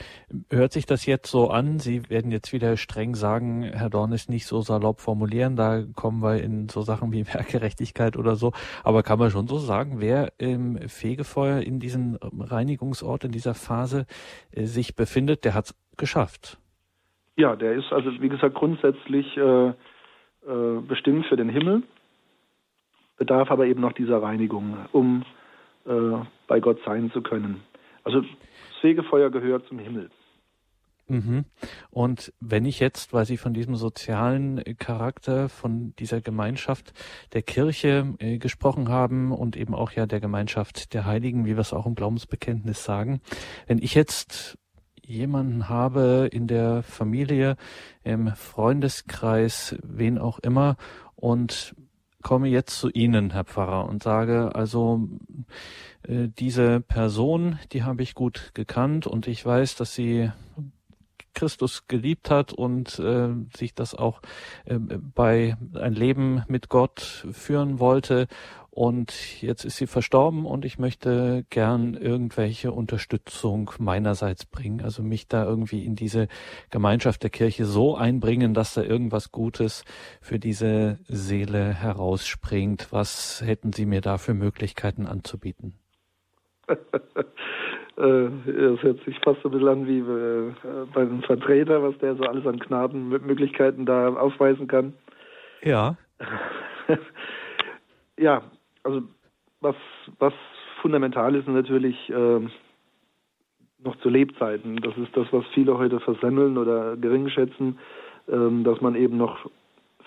hört sich das jetzt so an. Sie werden jetzt wieder streng sagen, Herr Dorn ist nicht so salopp formulieren, da kommen wir in so Sachen wie Werkgerechtigkeit oder so. Aber kann man schon so sagen, wer im Fegefeuer in diesem Reinigungsort, in dieser Phase äh, sich befindet, der hat es geschafft. Ja, der ist also, wie gesagt, grundsätzlich äh, äh, bestimmt für den Himmel, bedarf aber eben noch dieser Reinigung, um äh, bei Gott sein zu können. Also das Fegefeuer gehört zum Himmel. Mhm. Und wenn ich jetzt, weil Sie von diesem sozialen Charakter, von dieser Gemeinschaft der Kirche äh, gesprochen haben und eben auch ja der Gemeinschaft der Heiligen, wie wir es auch im Glaubensbekenntnis sagen, wenn ich jetzt jemanden habe in der Familie, im Freundeskreis, wen auch immer, und komme jetzt zu Ihnen, Herr Pfarrer, und sage, also äh, diese Person, die habe ich gut gekannt und ich weiß, dass sie Christus geliebt hat und äh, sich das auch äh, bei ein Leben mit Gott führen wollte. Und jetzt ist sie verstorben und ich möchte gern irgendwelche Unterstützung meinerseits bringen. Also mich da irgendwie in diese Gemeinschaft der Kirche so einbringen, dass da irgendwas Gutes für diese Seele herausspringt. Was hätten Sie mir da für Möglichkeiten anzubieten? Äh, das hört sich fast so ein bisschen an wie äh, bei einem Vertreter, was der so alles an Gnadenmöglichkeiten da aufweisen kann. Ja. ja, also was, was fundamental ist natürlich äh, noch zu Lebzeiten. Das ist das, was viele heute versemmeln oder gering schätzen, äh, dass man eben noch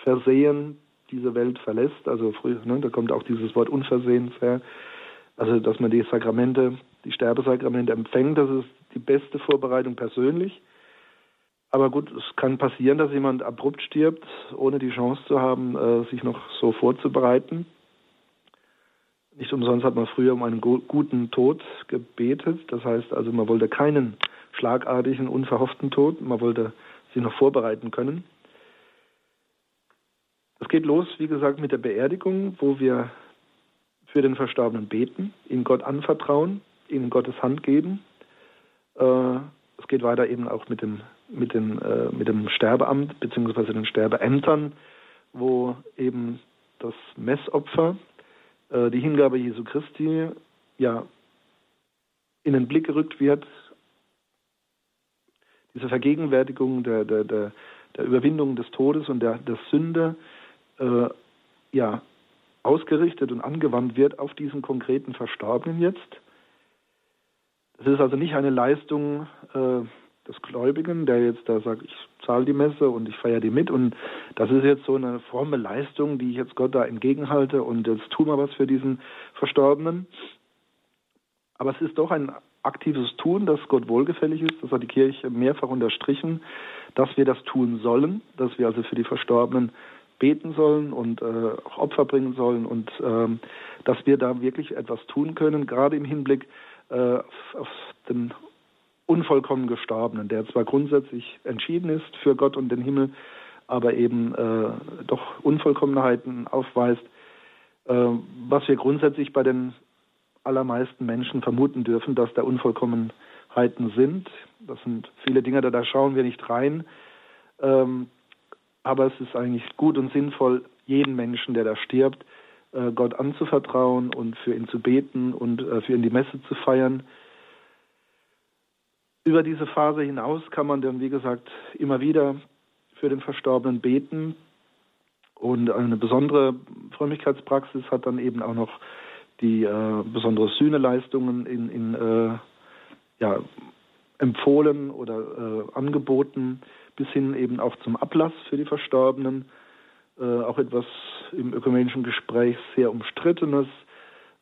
versehen diese Welt verlässt. Also früher, ne, da kommt auch dieses Wort unversehens her. Also dass man die Sakramente die Sterbesakramente empfängt. Das ist die beste Vorbereitung persönlich. Aber gut, es kann passieren, dass jemand abrupt stirbt, ohne die Chance zu haben, äh, sich noch so vorzubereiten. Nicht umsonst hat man früher um einen guten Tod gebetet. Das heißt also, man wollte keinen schlagartigen, unverhofften Tod. Man wollte sich noch vorbereiten können. Es geht los, wie gesagt, mit der Beerdigung, wo wir für den Verstorbenen beten, ihn Gott anvertrauen in Gottes Hand geben. Äh, es geht weiter eben auch mit dem, mit dem, äh, mit dem Sterbeamt bzw. den Sterbeämtern, wo eben das Messopfer, äh, die Hingabe Jesu Christi, ja in den Blick gerückt wird. Diese Vergegenwärtigung der, der, der, der Überwindung des Todes und der, der Sünde äh, ja, ausgerichtet und angewandt wird auf diesen konkreten Verstorbenen jetzt. Es ist also nicht eine Leistung äh, des Gläubigen, der jetzt da sagt, ich zahle die Messe und ich feiere die mit und das ist jetzt so eine fromme Leistung, die ich jetzt Gott da entgegenhalte und jetzt tun wir was für diesen Verstorbenen. Aber es ist doch ein aktives Tun, das Gott wohlgefällig ist. Das hat die Kirche mehrfach unterstrichen, dass wir das tun sollen, dass wir also für die Verstorbenen beten sollen und äh, auch Opfer bringen sollen und äh, dass wir da wirklich etwas tun können, gerade im Hinblick äh, auf den unvollkommen Gestorbenen, der zwar grundsätzlich entschieden ist für Gott und den Himmel, aber eben äh, doch Unvollkommenheiten aufweist, äh, was wir grundsätzlich bei den allermeisten Menschen vermuten dürfen, dass da Unvollkommenheiten sind. Das sind viele Dinge, da, da schauen wir nicht rein. Ähm, aber es ist eigentlich gut und sinnvoll, jeden Menschen, der da stirbt, äh, Gott anzuvertrauen und für ihn zu beten und äh, für ihn die Messe zu feiern. Über diese Phase hinaus kann man dann, wie gesagt, immer wieder für den Verstorbenen beten. Und eine besondere Frömmigkeitspraxis hat dann eben auch noch die äh, besondere Sühneleistungen in, in äh, ja, empfohlen oder äh, angeboten, bis hin eben auch zum Ablass für die Verstorbenen äh, auch etwas im ökumenischen Gespräch sehr umstrittenes,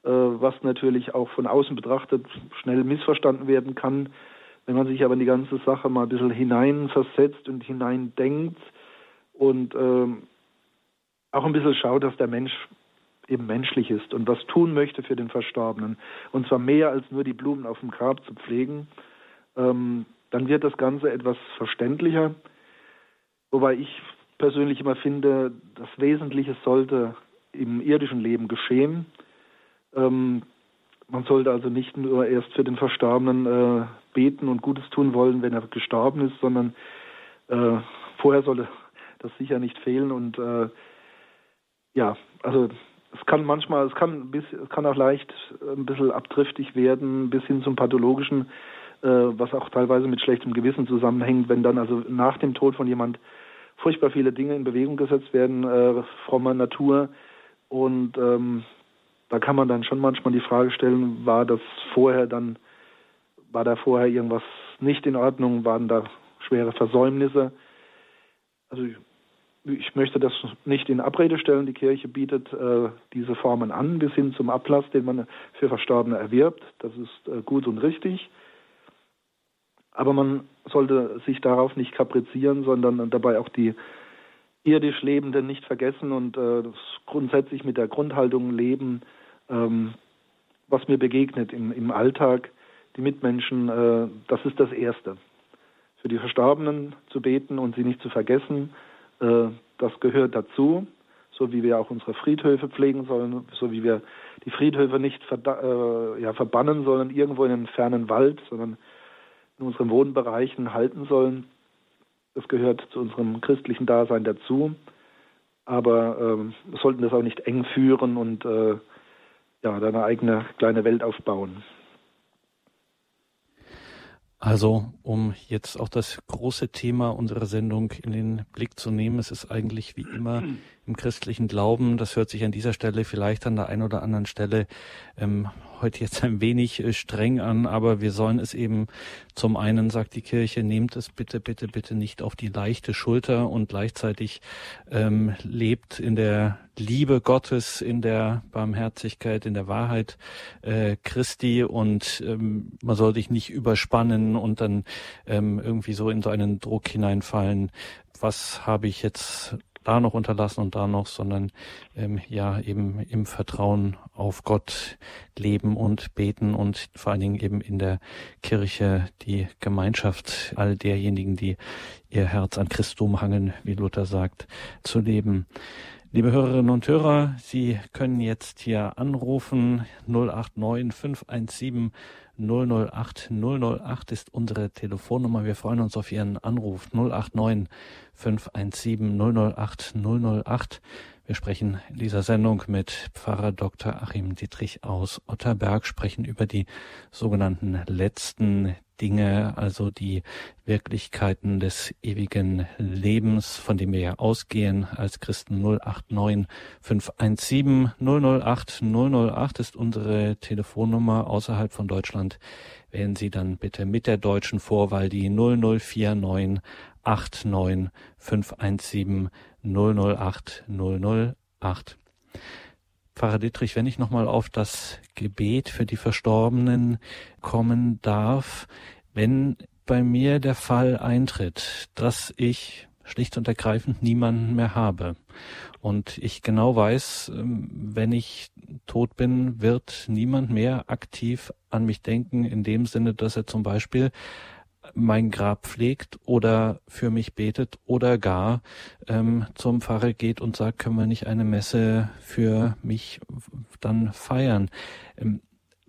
äh, was natürlich auch von außen betrachtet schnell missverstanden werden kann. Wenn man sich aber in die ganze Sache mal ein bisschen hineinversetzt und hineindenkt und ähm, auch ein bisschen schaut, dass der Mensch eben menschlich ist und was tun möchte für den Verstorbenen. Und zwar mehr als nur die Blumen auf dem Grab zu pflegen, ähm, dann wird das Ganze etwas verständlicher. Wobei ich persönlich immer finde, das Wesentliche sollte im irdischen Leben geschehen. Ähm, man sollte also nicht nur erst für den Verstorbenen äh, beten und Gutes tun wollen, wenn er gestorben ist, sondern äh, vorher sollte das sicher nicht fehlen. Und äh, ja, also es kann manchmal, es kann, es kann auch leicht ein bisschen abdriftig werden, bis hin zum Pathologischen, äh, was auch teilweise mit schlechtem Gewissen zusammenhängt, wenn dann also nach dem Tod von jemand furchtbar viele Dinge in Bewegung gesetzt werden, äh, frommer Natur. Und ähm, da kann man dann schon manchmal die Frage stellen, war das vorher dann, war da vorher irgendwas nicht in Ordnung, waren da schwere Versäumnisse? Also ich möchte das nicht in Abrede stellen. Die Kirche bietet äh, diese Formen an, bis hin zum Ablass, den man für Verstorbene erwirbt. Das ist äh, gut und richtig. Aber man sollte sich darauf nicht kaprizieren, sondern dabei auch die irdisch Lebenden nicht vergessen und äh, grundsätzlich mit der Grundhaltung leben, ähm, was mir begegnet im, im Alltag, die Mitmenschen, äh, das ist das Erste. Für die Verstorbenen zu beten und sie nicht zu vergessen, äh, das gehört dazu, so wie wir auch unsere Friedhöfe pflegen sollen, so wie wir die Friedhöfe nicht äh, ja, verbannen sollen irgendwo in einen fernen Wald, sondern in unseren Wohnbereichen halten sollen. Das gehört zu unserem christlichen Dasein dazu. Aber ähm, wir sollten das auch nicht eng führen und äh, ja, eine eigene kleine Welt aufbauen. Also, um jetzt auch das große Thema unserer Sendung in den Blick zu nehmen, es ist eigentlich wie immer im christlichen Glauben, das hört sich an dieser Stelle vielleicht an der einen oder anderen Stelle ähm, heute jetzt ein wenig äh, streng an, aber wir sollen es eben zum einen, sagt die Kirche, nehmt es bitte, bitte, bitte nicht auf die leichte Schulter und gleichzeitig ähm, lebt in der Liebe Gottes, in der Barmherzigkeit, in der Wahrheit äh, Christi und ähm, man soll sich nicht überspannen und dann ähm, irgendwie so in so einen Druck hineinfallen. Was habe ich jetzt da noch unterlassen und da noch, sondern ähm, ja eben im Vertrauen auf Gott leben und beten und vor allen Dingen eben in der Kirche die Gemeinschaft all derjenigen, die ihr Herz an Christum hangen, wie Luther sagt, zu leben. Liebe Hörerinnen und Hörer, Sie können jetzt hier anrufen 089 517 008 008 ist unsere Telefonnummer. Wir freuen uns auf Ihren Anruf 089 517 008 008. Wir sprechen in dieser Sendung mit Pfarrer Dr. Achim Dietrich aus Otterberg, sprechen über die sogenannten letzten Dinge, also die Wirklichkeiten des ewigen Lebens, von dem wir ja ausgehen als Christen 089 517 008 008 ist unsere Telefonnummer außerhalb von Deutschland. Wählen Sie dann bitte mit der deutschen Vorwahl die 0049 89 517 008 008. Pfarrer Dietrich, wenn ich nochmal auf das Gebet für die Verstorbenen kommen darf, wenn bei mir der Fall eintritt, dass ich schlicht und ergreifend niemanden mehr habe und ich genau weiß, ähm, wenn ich tot bin, wird niemand mehr aktiv an mich denken, in dem Sinne, dass er zum Beispiel mein Grab pflegt oder für mich betet oder gar ähm, zum Pfarrer geht und sagt, können wir nicht eine Messe für mich dann feiern. Ähm,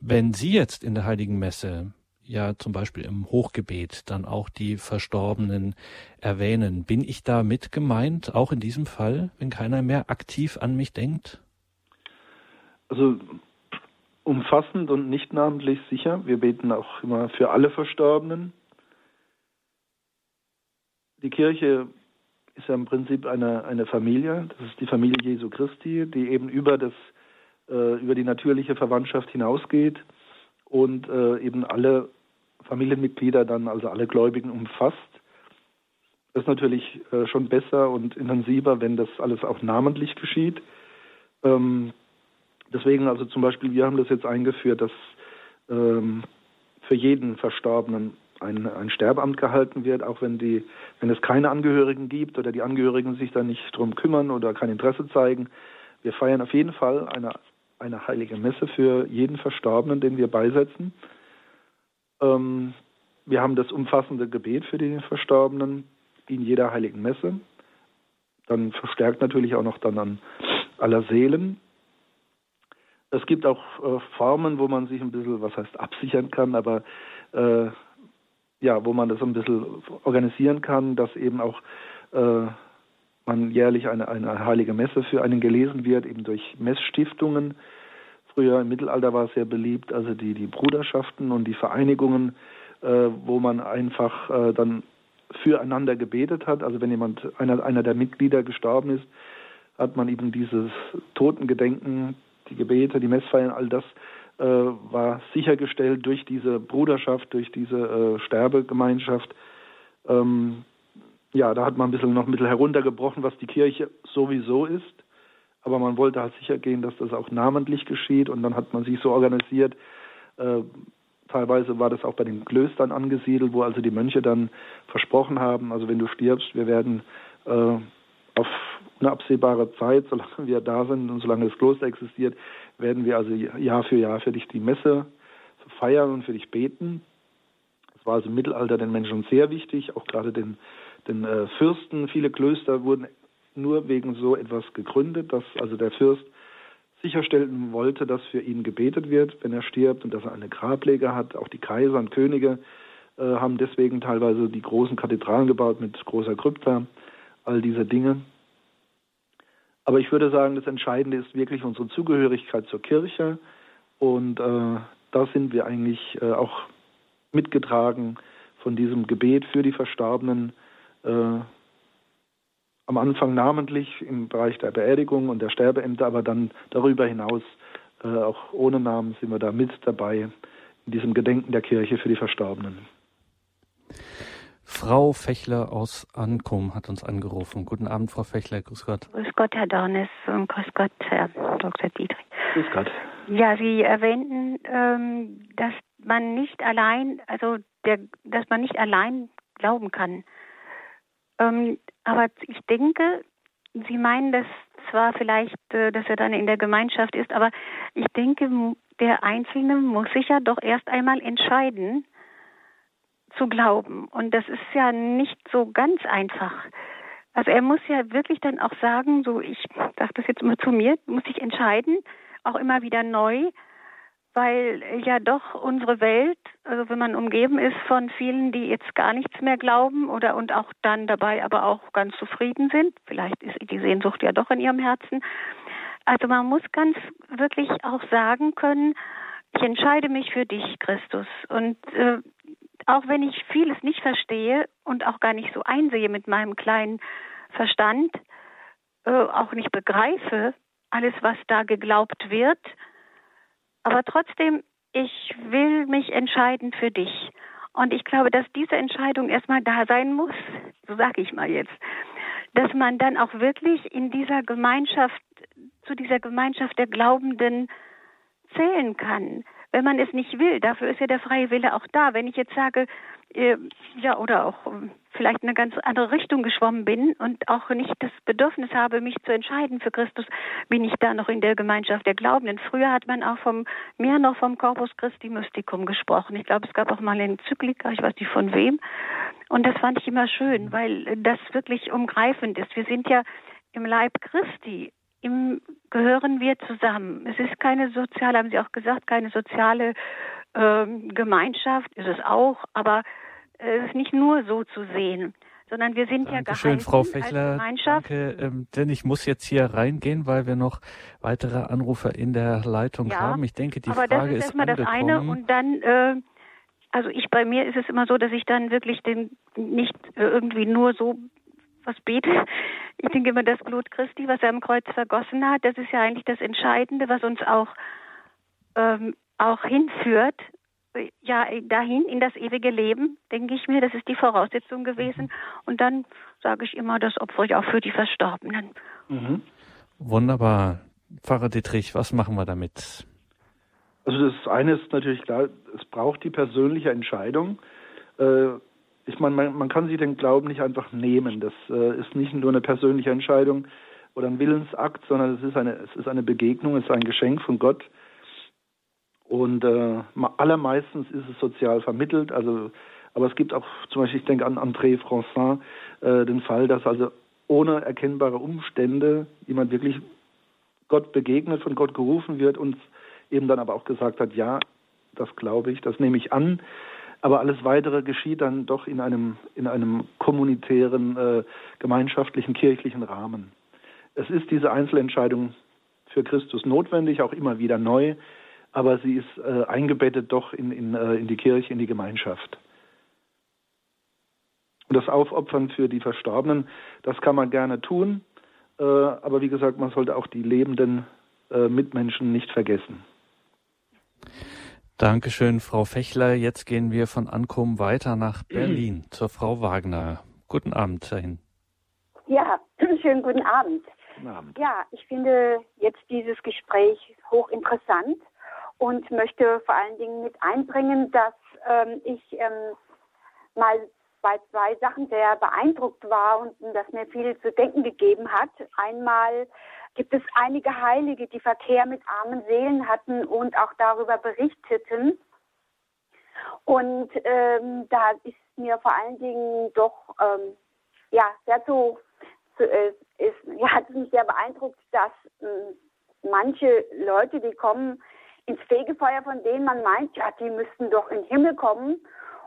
wenn Sie jetzt in der Heiligen Messe ja zum Beispiel im Hochgebet dann auch die Verstorbenen erwähnen, bin ich da mit gemeint, auch in diesem Fall, wenn keiner mehr aktiv an mich denkt? Also umfassend und nicht namentlich sicher. Wir beten auch immer für alle Verstorbenen die Kirche ist ja im Prinzip eine, eine Familie. Das ist die Familie Jesu Christi, die eben über, das, äh, über die natürliche Verwandtschaft hinausgeht und äh, eben alle Familienmitglieder dann, also alle Gläubigen umfasst. Das ist natürlich äh, schon besser und intensiver, wenn das alles auch namentlich geschieht. Ähm, deswegen also zum Beispiel, wir haben das jetzt eingeführt, dass ähm, für jeden Verstorbenen ein, ein Sterbeamt gehalten wird, auch wenn, die, wenn es keine Angehörigen gibt oder die Angehörigen sich da nicht drum kümmern oder kein Interesse zeigen. Wir feiern auf jeden Fall eine, eine heilige Messe für jeden Verstorbenen, den wir beisetzen. Ähm, wir haben das umfassende Gebet für die Verstorbenen in jeder heiligen Messe. Dann verstärkt natürlich auch noch dann an aller Seelen. Es gibt auch äh, Formen, wo man sich ein bisschen, was heißt, absichern kann, aber äh, ja, wo man das ein bisschen organisieren kann, dass eben auch äh, man jährlich eine, eine heilige Messe für einen gelesen wird, eben durch Messstiftungen. Früher im Mittelalter war es sehr beliebt, also die, die Bruderschaften und die Vereinigungen äh, wo man einfach äh, dann füreinander gebetet hat. Also wenn jemand, einer, einer der Mitglieder gestorben ist, hat man eben dieses Totengedenken, die Gebete, die Messfeiern, all das war sichergestellt durch diese Bruderschaft, durch diese äh, Sterbegemeinschaft. Ähm, ja, da hat man ein bisschen noch ein bisschen heruntergebrochen, was die Kirche sowieso ist. Aber man wollte halt sicher gehen, dass das auch namentlich geschieht und dann hat man sich so organisiert. Äh, teilweise war das auch bei den Klöstern angesiedelt, wo also die Mönche dann versprochen haben, also wenn du stirbst, wir werden äh, auf eine absehbare Zeit, solange wir da sind und solange das Kloster existiert, werden wir also Jahr für Jahr für dich die Messe feiern und für dich beten. Das war also im Mittelalter den Menschen sehr wichtig, auch gerade den, den äh, Fürsten. Viele Klöster wurden nur wegen so etwas gegründet, dass also der Fürst sicherstellen wollte, dass für ihn gebetet wird, wenn er stirbt und dass er eine Grablege hat. Auch die Kaiser und Könige äh, haben deswegen teilweise die großen Kathedralen gebaut mit großer Krypta, all diese Dinge. Aber ich würde sagen, das Entscheidende ist wirklich unsere Zugehörigkeit zur Kirche und äh, da sind wir eigentlich äh, auch mitgetragen von diesem Gebet für die Verstorbenen. Äh, am Anfang namentlich im Bereich der Beerdigung und der Sterbeämter, aber dann darüber hinaus, äh, auch ohne Namen, sind wir da mit dabei in diesem Gedenken der Kirche für die Verstorbenen. Frau Fechler aus Ankum hat uns angerufen. Guten Abend, Frau Fechler. Grüß Gott. Grüß Gott, Herr Dornes und grüß Gott, Herr Dr. Dietrich. Grüß Gott. Ja, Sie erwähnten, ähm, dass man nicht allein, also der, dass man nicht allein glauben kann. Ähm, aber ich denke, Sie meinen das zwar vielleicht, äh, dass er dann in der Gemeinschaft ist, aber ich denke, der Einzelne muss sich ja doch erst einmal entscheiden, zu glauben. Und das ist ja nicht so ganz einfach. Also er muss ja wirklich dann auch sagen, so ich sage das jetzt immer zu mir, muss sich entscheiden, auch immer wieder neu, weil ja doch unsere Welt, also wenn man umgeben ist von vielen, die jetzt gar nichts mehr glauben oder und auch dann dabei aber auch ganz zufrieden sind, vielleicht ist die Sehnsucht ja doch in ihrem Herzen. Also man muss ganz wirklich auch sagen können, ich entscheide mich für dich, Christus. Und äh, auch wenn ich vieles nicht verstehe und auch gar nicht so einsehe mit meinem kleinen Verstand, äh, auch nicht begreife, alles, was da geglaubt wird, aber trotzdem, ich will mich entscheiden für dich. Und ich glaube, dass diese Entscheidung erstmal da sein muss, so sage ich mal jetzt, dass man dann auch wirklich in dieser Gemeinschaft, zu dieser Gemeinschaft der Glaubenden zählen kann wenn man es nicht will. Dafür ist ja der freie Wille auch da. Wenn ich jetzt sage, äh, ja, oder auch äh, vielleicht in eine ganz andere Richtung geschwommen bin und auch nicht das Bedürfnis habe, mich zu entscheiden für Christus, bin ich da noch in der Gemeinschaft der Glaubenden. Früher hat man auch vom, mehr noch vom Corpus Christi Mystikum gesprochen. Ich glaube, es gab auch mal eine Enzyklika, ich weiß nicht von wem. Und das fand ich immer schön, weil das wirklich umgreifend ist. Wir sind ja im Leib Christi im, gehören wir zusammen. Es ist keine soziale, haben Sie auch gesagt, keine soziale ähm, Gemeinschaft, ist es auch, aber es ist nicht nur so zu sehen, sondern wir sind Dankeschön, ja gehalten Frau Fechler, Danke, ähm, denn ich muss jetzt hier reingehen, weil wir noch weitere Anrufer in der Leitung ja, haben. Ich denke, die aber Frage das ist erstmal das eine und dann äh, also ich bei mir ist es immer so, dass ich dann wirklich den nicht äh, irgendwie nur so was bete. Ich denke immer, das Blut Christi, was er am Kreuz vergossen hat, das ist ja eigentlich das Entscheidende, was uns auch, ähm, auch hinführt, ja, dahin in das ewige Leben, denke ich mir, das ist die Voraussetzung gewesen. Und dann sage ich immer, das opfere ich auch für die Verstorbenen. Mhm. Wunderbar. Pfarrer Dietrich, was machen wir damit? Also das eine ist natürlich klar, es braucht die persönliche Entscheidung. Äh, ich meine, man, man, kann sich den Glauben nicht einfach nehmen. Das äh, ist nicht nur eine persönliche Entscheidung oder ein Willensakt, sondern es ist eine, es ist eine Begegnung, es ist ein Geschenk von Gott. Und äh, allermeistens ist es sozial vermittelt. Also, aber es gibt auch zum Beispiel, ich denke an André Francin, äh, den Fall, dass also ohne erkennbare Umstände jemand wirklich Gott begegnet, von Gott gerufen wird und eben dann aber auch gesagt hat, ja, das glaube ich, das nehme ich an. Aber alles Weitere geschieht dann doch in einem, in einem kommunitären, äh, gemeinschaftlichen, kirchlichen Rahmen. Es ist diese Einzelentscheidung für Christus notwendig, auch immer wieder neu, aber sie ist äh, eingebettet doch in, in, äh, in die Kirche, in die Gemeinschaft. Und das Aufopfern für die Verstorbenen, das kann man gerne tun. Äh, aber wie gesagt, man sollte auch die lebenden äh, Mitmenschen nicht vergessen. Dankeschön, Frau Fechler. Jetzt gehen wir von Ankommen weiter nach Berlin zur Frau Wagner. Guten Abend dahin. Ja, schönen guten Abend. Guten Abend. Ja, ich finde jetzt dieses Gespräch hochinteressant und möchte vor allen Dingen mit einbringen, dass ähm, ich ähm, mal bei zwei Sachen sehr beeindruckt war und das mir viel zu denken gegeben hat. Einmal gibt es einige Heilige, die Verkehr mit armen Seelen hatten und auch darüber berichteten. Und ähm, da ist mir vor allen Dingen doch ähm, ja sehr zu, zu äh, ist, ja, hat mich sehr beeindruckt, dass äh, manche Leute, die kommen ins Fegefeuer, von denen man meint, ja, die müssten doch in den Himmel kommen.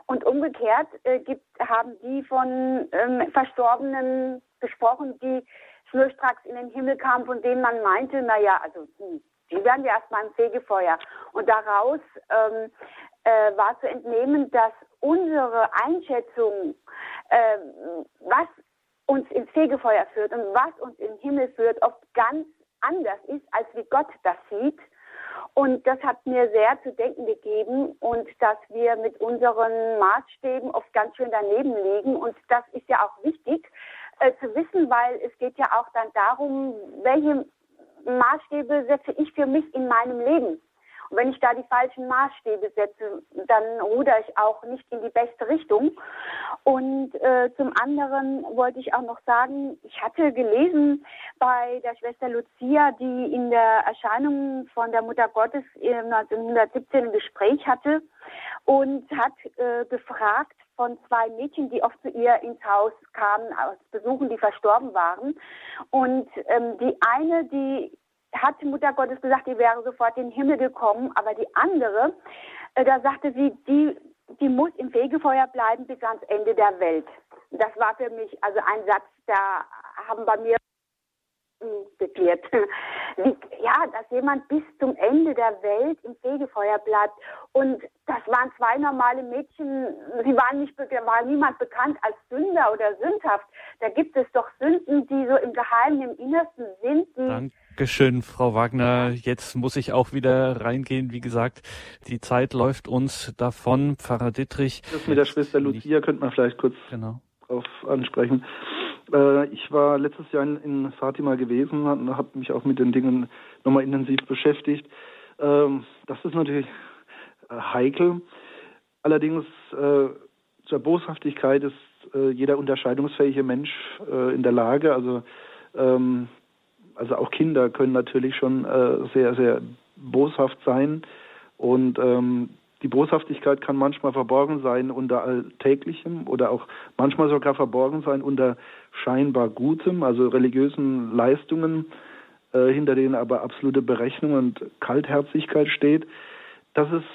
Und umgekehrt äh, gibt, haben die von ähm, Verstorbenen gesprochen, die schnurstracks in den Himmel kamen, von denen man meinte, naja, also hm, die werden ja erstmal im Fegefeuer. Und daraus ähm, äh, war zu entnehmen, dass unsere Einschätzung, äh, was uns ins Fegefeuer führt und was uns in den Himmel führt, oft ganz anders ist, als wie Gott das sieht. Und das hat mir sehr zu denken gegeben und dass wir mit unseren Maßstäben oft ganz schön daneben liegen. Und das ist ja auch wichtig äh, zu wissen, weil es geht ja auch dann darum, welche Maßstäbe setze ich für mich in meinem Leben. Und wenn ich da die falschen Maßstäbe setze, dann ruder ich auch nicht in die beste Richtung. Und äh, zum anderen wollte ich auch noch sagen, ich hatte gelesen bei der Schwester Lucia, die in der Erscheinung von der Mutter Gottes 1917 ein Gespräch hatte und hat äh, gefragt von zwei Mädchen, die oft zu ihr ins Haus kamen, aus Besuchen, die verstorben waren. Und ähm, die eine, die hat Mutter Gottes gesagt, die wäre sofort in den Himmel gekommen, aber die andere, äh, da sagte sie, die, die muss im Fegefeuer bleiben bis ans Ende der Welt. Das war für mich also ein Satz, da haben bei mir geklärt. ja, dass jemand bis zum Ende der Welt im Fegefeuer bleibt. Und das waren zwei normale Mädchen, sie waren nicht, war niemand bekannt als Sünder oder sündhaft. Da gibt es doch Sünden, die so im Geheimen, im Innersten sind. Dankeschön, Frau Wagner. Jetzt muss ich auch wieder reingehen. Wie gesagt, die Zeit läuft uns davon. Pfarrer Dittrich. Das mit der Schwester Lucia könnte man vielleicht kurz genau. drauf ansprechen. Äh, ich war letztes Jahr in, in Fatima gewesen und habe mich auch mit den Dingen nochmal intensiv beschäftigt. Ähm, das ist natürlich äh, heikel. Allerdings äh, zur Boshaftigkeit ist äh, jeder unterscheidungsfähige Mensch äh, in der Lage. Also, ähm, also auch Kinder können natürlich schon äh, sehr, sehr boshaft sein. Und ähm, die Boshaftigkeit kann manchmal verborgen sein unter Alltäglichem oder auch manchmal sogar verborgen sein unter scheinbar Gutem, also religiösen Leistungen, äh, hinter denen aber absolute Berechnung und Kaltherzigkeit steht. Das ist,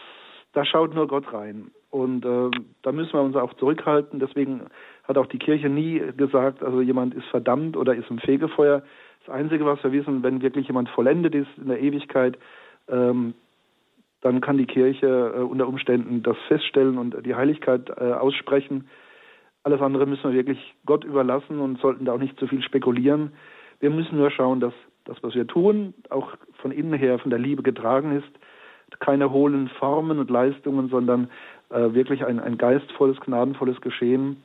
da schaut nur Gott rein. Und äh, da müssen wir uns auch zurückhalten. Deswegen hat auch die Kirche nie gesagt, also jemand ist verdammt oder ist im Fegefeuer. Das Einzige, was wir wissen, wenn wirklich jemand vollendet ist in der Ewigkeit, ähm, dann kann die Kirche äh, unter Umständen das feststellen und die Heiligkeit äh, aussprechen. Alles andere müssen wir wirklich Gott überlassen und sollten da auch nicht zu viel spekulieren. Wir müssen nur schauen, dass das, was wir tun, auch von innen her von der Liebe getragen ist. Keine hohlen Formen und Leistungen, sondern äh, wirklich ein, ein geistvolles, gnadenvolles Geschehen,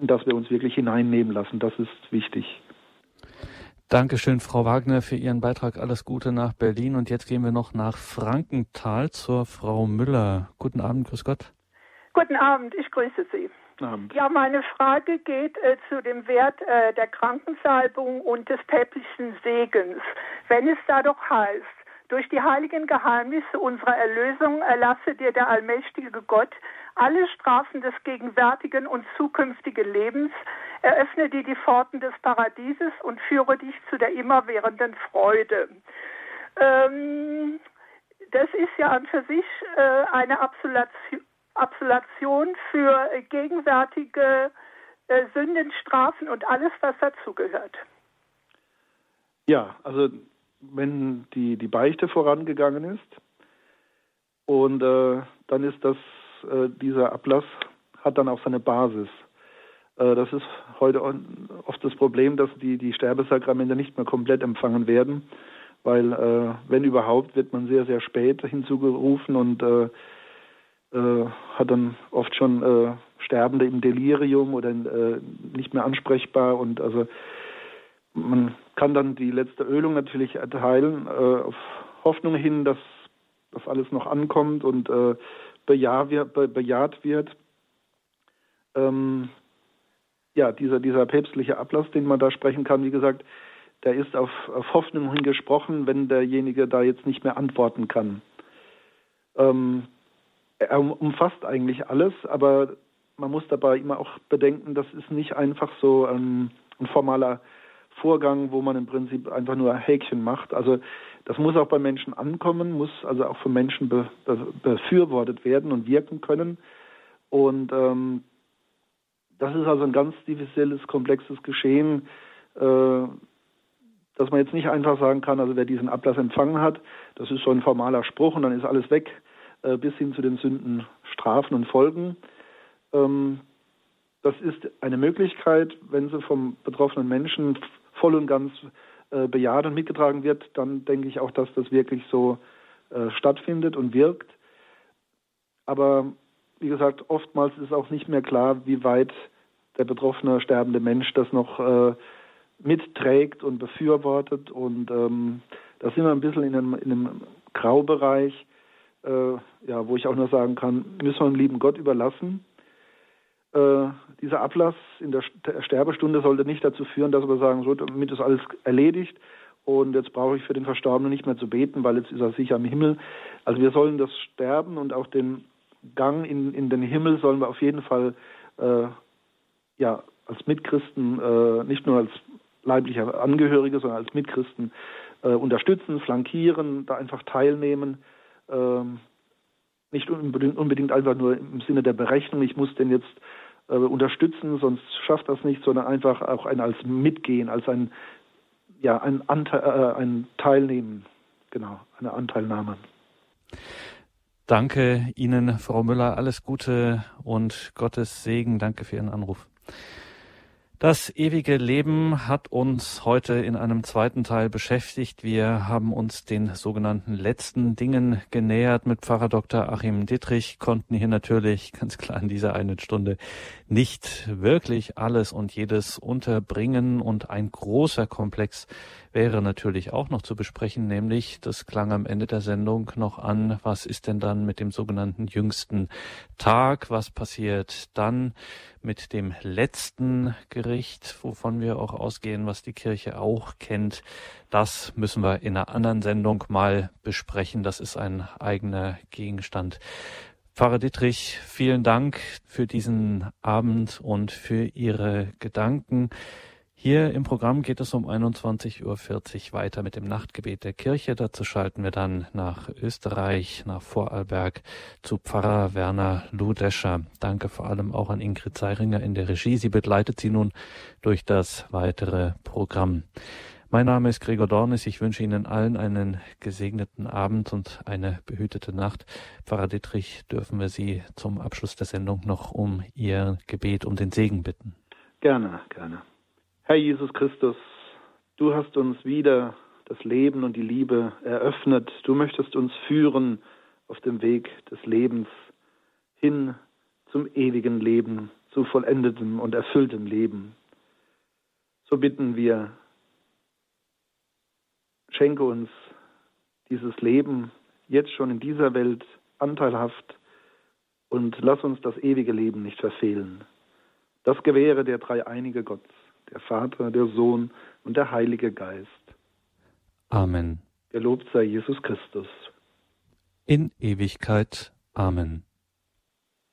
in das wir uns wirklich hineinnehmen lassen. Das ist wichtig. Dankeschön, Frau Wagner, für Ihren Beitrag. Alles Gute nach Berlin. Und jetzt gehen wir noch nach Frankenthal zur Frau Müller. Guten Abend, grüß Gott. Guten Abend, ich grüße Sie. Ja, meine Frage geht äh, zu dem Wert äh, der Krankensalbung und des päpstlichen Segens. Wenn es da doch heißt, durch die heiligen Geheimnisse unserer Erlösung erlasse dir der allmächtige Gott alle Strafen des gegenwärtigen und zukünftigen Lebens, eröffne dir die Pforten des Paradieses und führe dich zu der immerwährenden Freude. Ähm, das ist ja an für sich äh, eine Absolution, Absolution für gegenwärtige äh, Sündenstrafen und alles, was dazugehört. Ja, also wenn die, die Beichte vorangegangen ist und äh, dann ist das, äh, dieser Ablass hat dann auch seine Basis. Äh, das ist heute oft das Problem, dass die, die Sterbesakramente nicht mehr komplett empfangen werden, weil äh, wenn überhaupt, wird man sehr, sehr spät hinzugerufen und äh, äh, hat dann oft schon äh, Sterbende im Delirium oder äh, nicht mehr ansprechbar und also man kann dann die letzte Ölung natürlich erteilen auf Hoffnung hin, dass das alles noch ankommt und. Bejaht wird. Ähm, ja, dieser, dieser päpstliche Ablass, den man da sprechen kann, wie gesagt, der ist auf, auf Hoffnung hingesprochen, wenn derjenige da jetzt nicht mehr antworten kann. Ähm, er umfasst eigentlich alles, aber man muss dabei immer auch bedenken, das ist nicht einfach so ein, ein formaler Vorgang, wo man im Prinzip einfach nur Häkchen macht. Also das muss auch bei Menschen ankommen, muss also auch von Menschen be, be, befürwortet werden und wirken können. Und ähm, das ist also ein ganz diffiziles, komplexes Geschehen, äh, dass man jetzt nicht einfach sagen kann, also wer diesen Ablass empfangen hat, das ist so ein formaler Spruch und dann ist alles weg, äh, bis hin zu den Sünden, Strafen und Folgen. Ähm, das ist eine Möglichkeit, wenn sie vom betroffenen Menschen voll und ganz äh, bejaht und mitgetragen wird, dann denke ich auch, dass das wirklich so äh, stattfindet und wirkt. Aber wie gesagt, oftmals ist auch nicht mehr klar, wie weit der betroffene sterbende Mensch das noch äh, mitträgt und befürwortet. Und ähm, da sind wir ein bisschen in einem, in einem Graubereich, ja, wo ich auch nur sagen kann, müssen wir dem lieben Gott überlassen. Äh, dieser Ablass in der Sterbestunde sollte nicht dazu führen, dass wir sagen, so, damit ist alles erledigt und jetzt brauche ich für den Verstorbenen nicht mehr zu beten, weil jetzt ist er sicher im Himmel. Also wir sollen das Sterben und auch den Gang in, in den Himmel sollen wir auf jeden Fall äh, ja, als Mitchristen, äh, nicht nur als leibliche Angehörige, sondern als Mitchristen äh, unterstützen, flankieren, da einfach teilnehmen. Ähm, nicht unbedingt, unbedingt, einfach nur im Sinne der Berechnung, ich muss den jetzt äh, unterstützen, sonst schafft das nicht, sondern einfach auch ein als Mitgehen, als ein, ja, ein, Anteil, äh, ein Teilnehmen, genau, eine Anteilnahme. Danke Ihnen, Frau Müller. Alles Gute und Gottes Segen. Danke für Ihren Anruf. Das ewige Leben hat uns heute in einem zweiten Teil beschäftigt. Wir haben uns den sogenannten letzten Dingen genähert mit Pfarrer Dr. Achim Dittrich, konnten hier natürlich ganz klar in dieser einen Stunde nicht wirklich alles und jedes unterbringen und ein großer Komplex wäre natürlich auch noch zu besprechen, nämlich das klang am Ende der Sendung noch an, was ist denn dann mit dem sogenannten jüngsten Tag, was passiert dann mit dem letzten Gericht, wovon wir auch ausgehen, was die Kirche auch kennt. Das müssen wir in einer anderen Sendung mal besprechen. Das ist ein eigener Gegenstand. Pfarrer Dietrich, vielen Dank für diesen Abend und für Ihre Gedanken. Hier im Programm geht es um 21.40 Uhr weiter mit dem Nachtgebet der Kirche. Dazu schalten wir dann nach Österreich, nach Vorarlberg zu Pfarrer Werner Ludescher. Danke vor allem auch an Ingrid Zeiringer in der Regie. Sie begleitet Sie nun durch das weitere Programm. Mein Name ist Gregor Dornis. Ich wünsche Ihnen allen einen gesegneten Abend und eine behütete Nacht. Pfarrer Dietrich, dürfen wir Sie zum Abschluss der Sendung noch um Ihr Gebet, um den Segen bitten. Gerne, gerne. Herr Jesus Christus, du hast uns wieder das Leben und die Liebe eröffnet. Du möchtest uns führen auf dem Weg des Lebens hin zum ewigen Leben, zu vollendetem und erfülltem Leben. So bitten wir, schenke uns dieses Leben jetzt schon in dieser Welt anteilhaft und lass uns das ewige Leben nicht verfehlen. Das gewähre der dreieinige Gott der Vater, der Sohn und der Heilige Geist. Amen. Gelobt sei Jesus Christus. In Ewigkeit. Amen.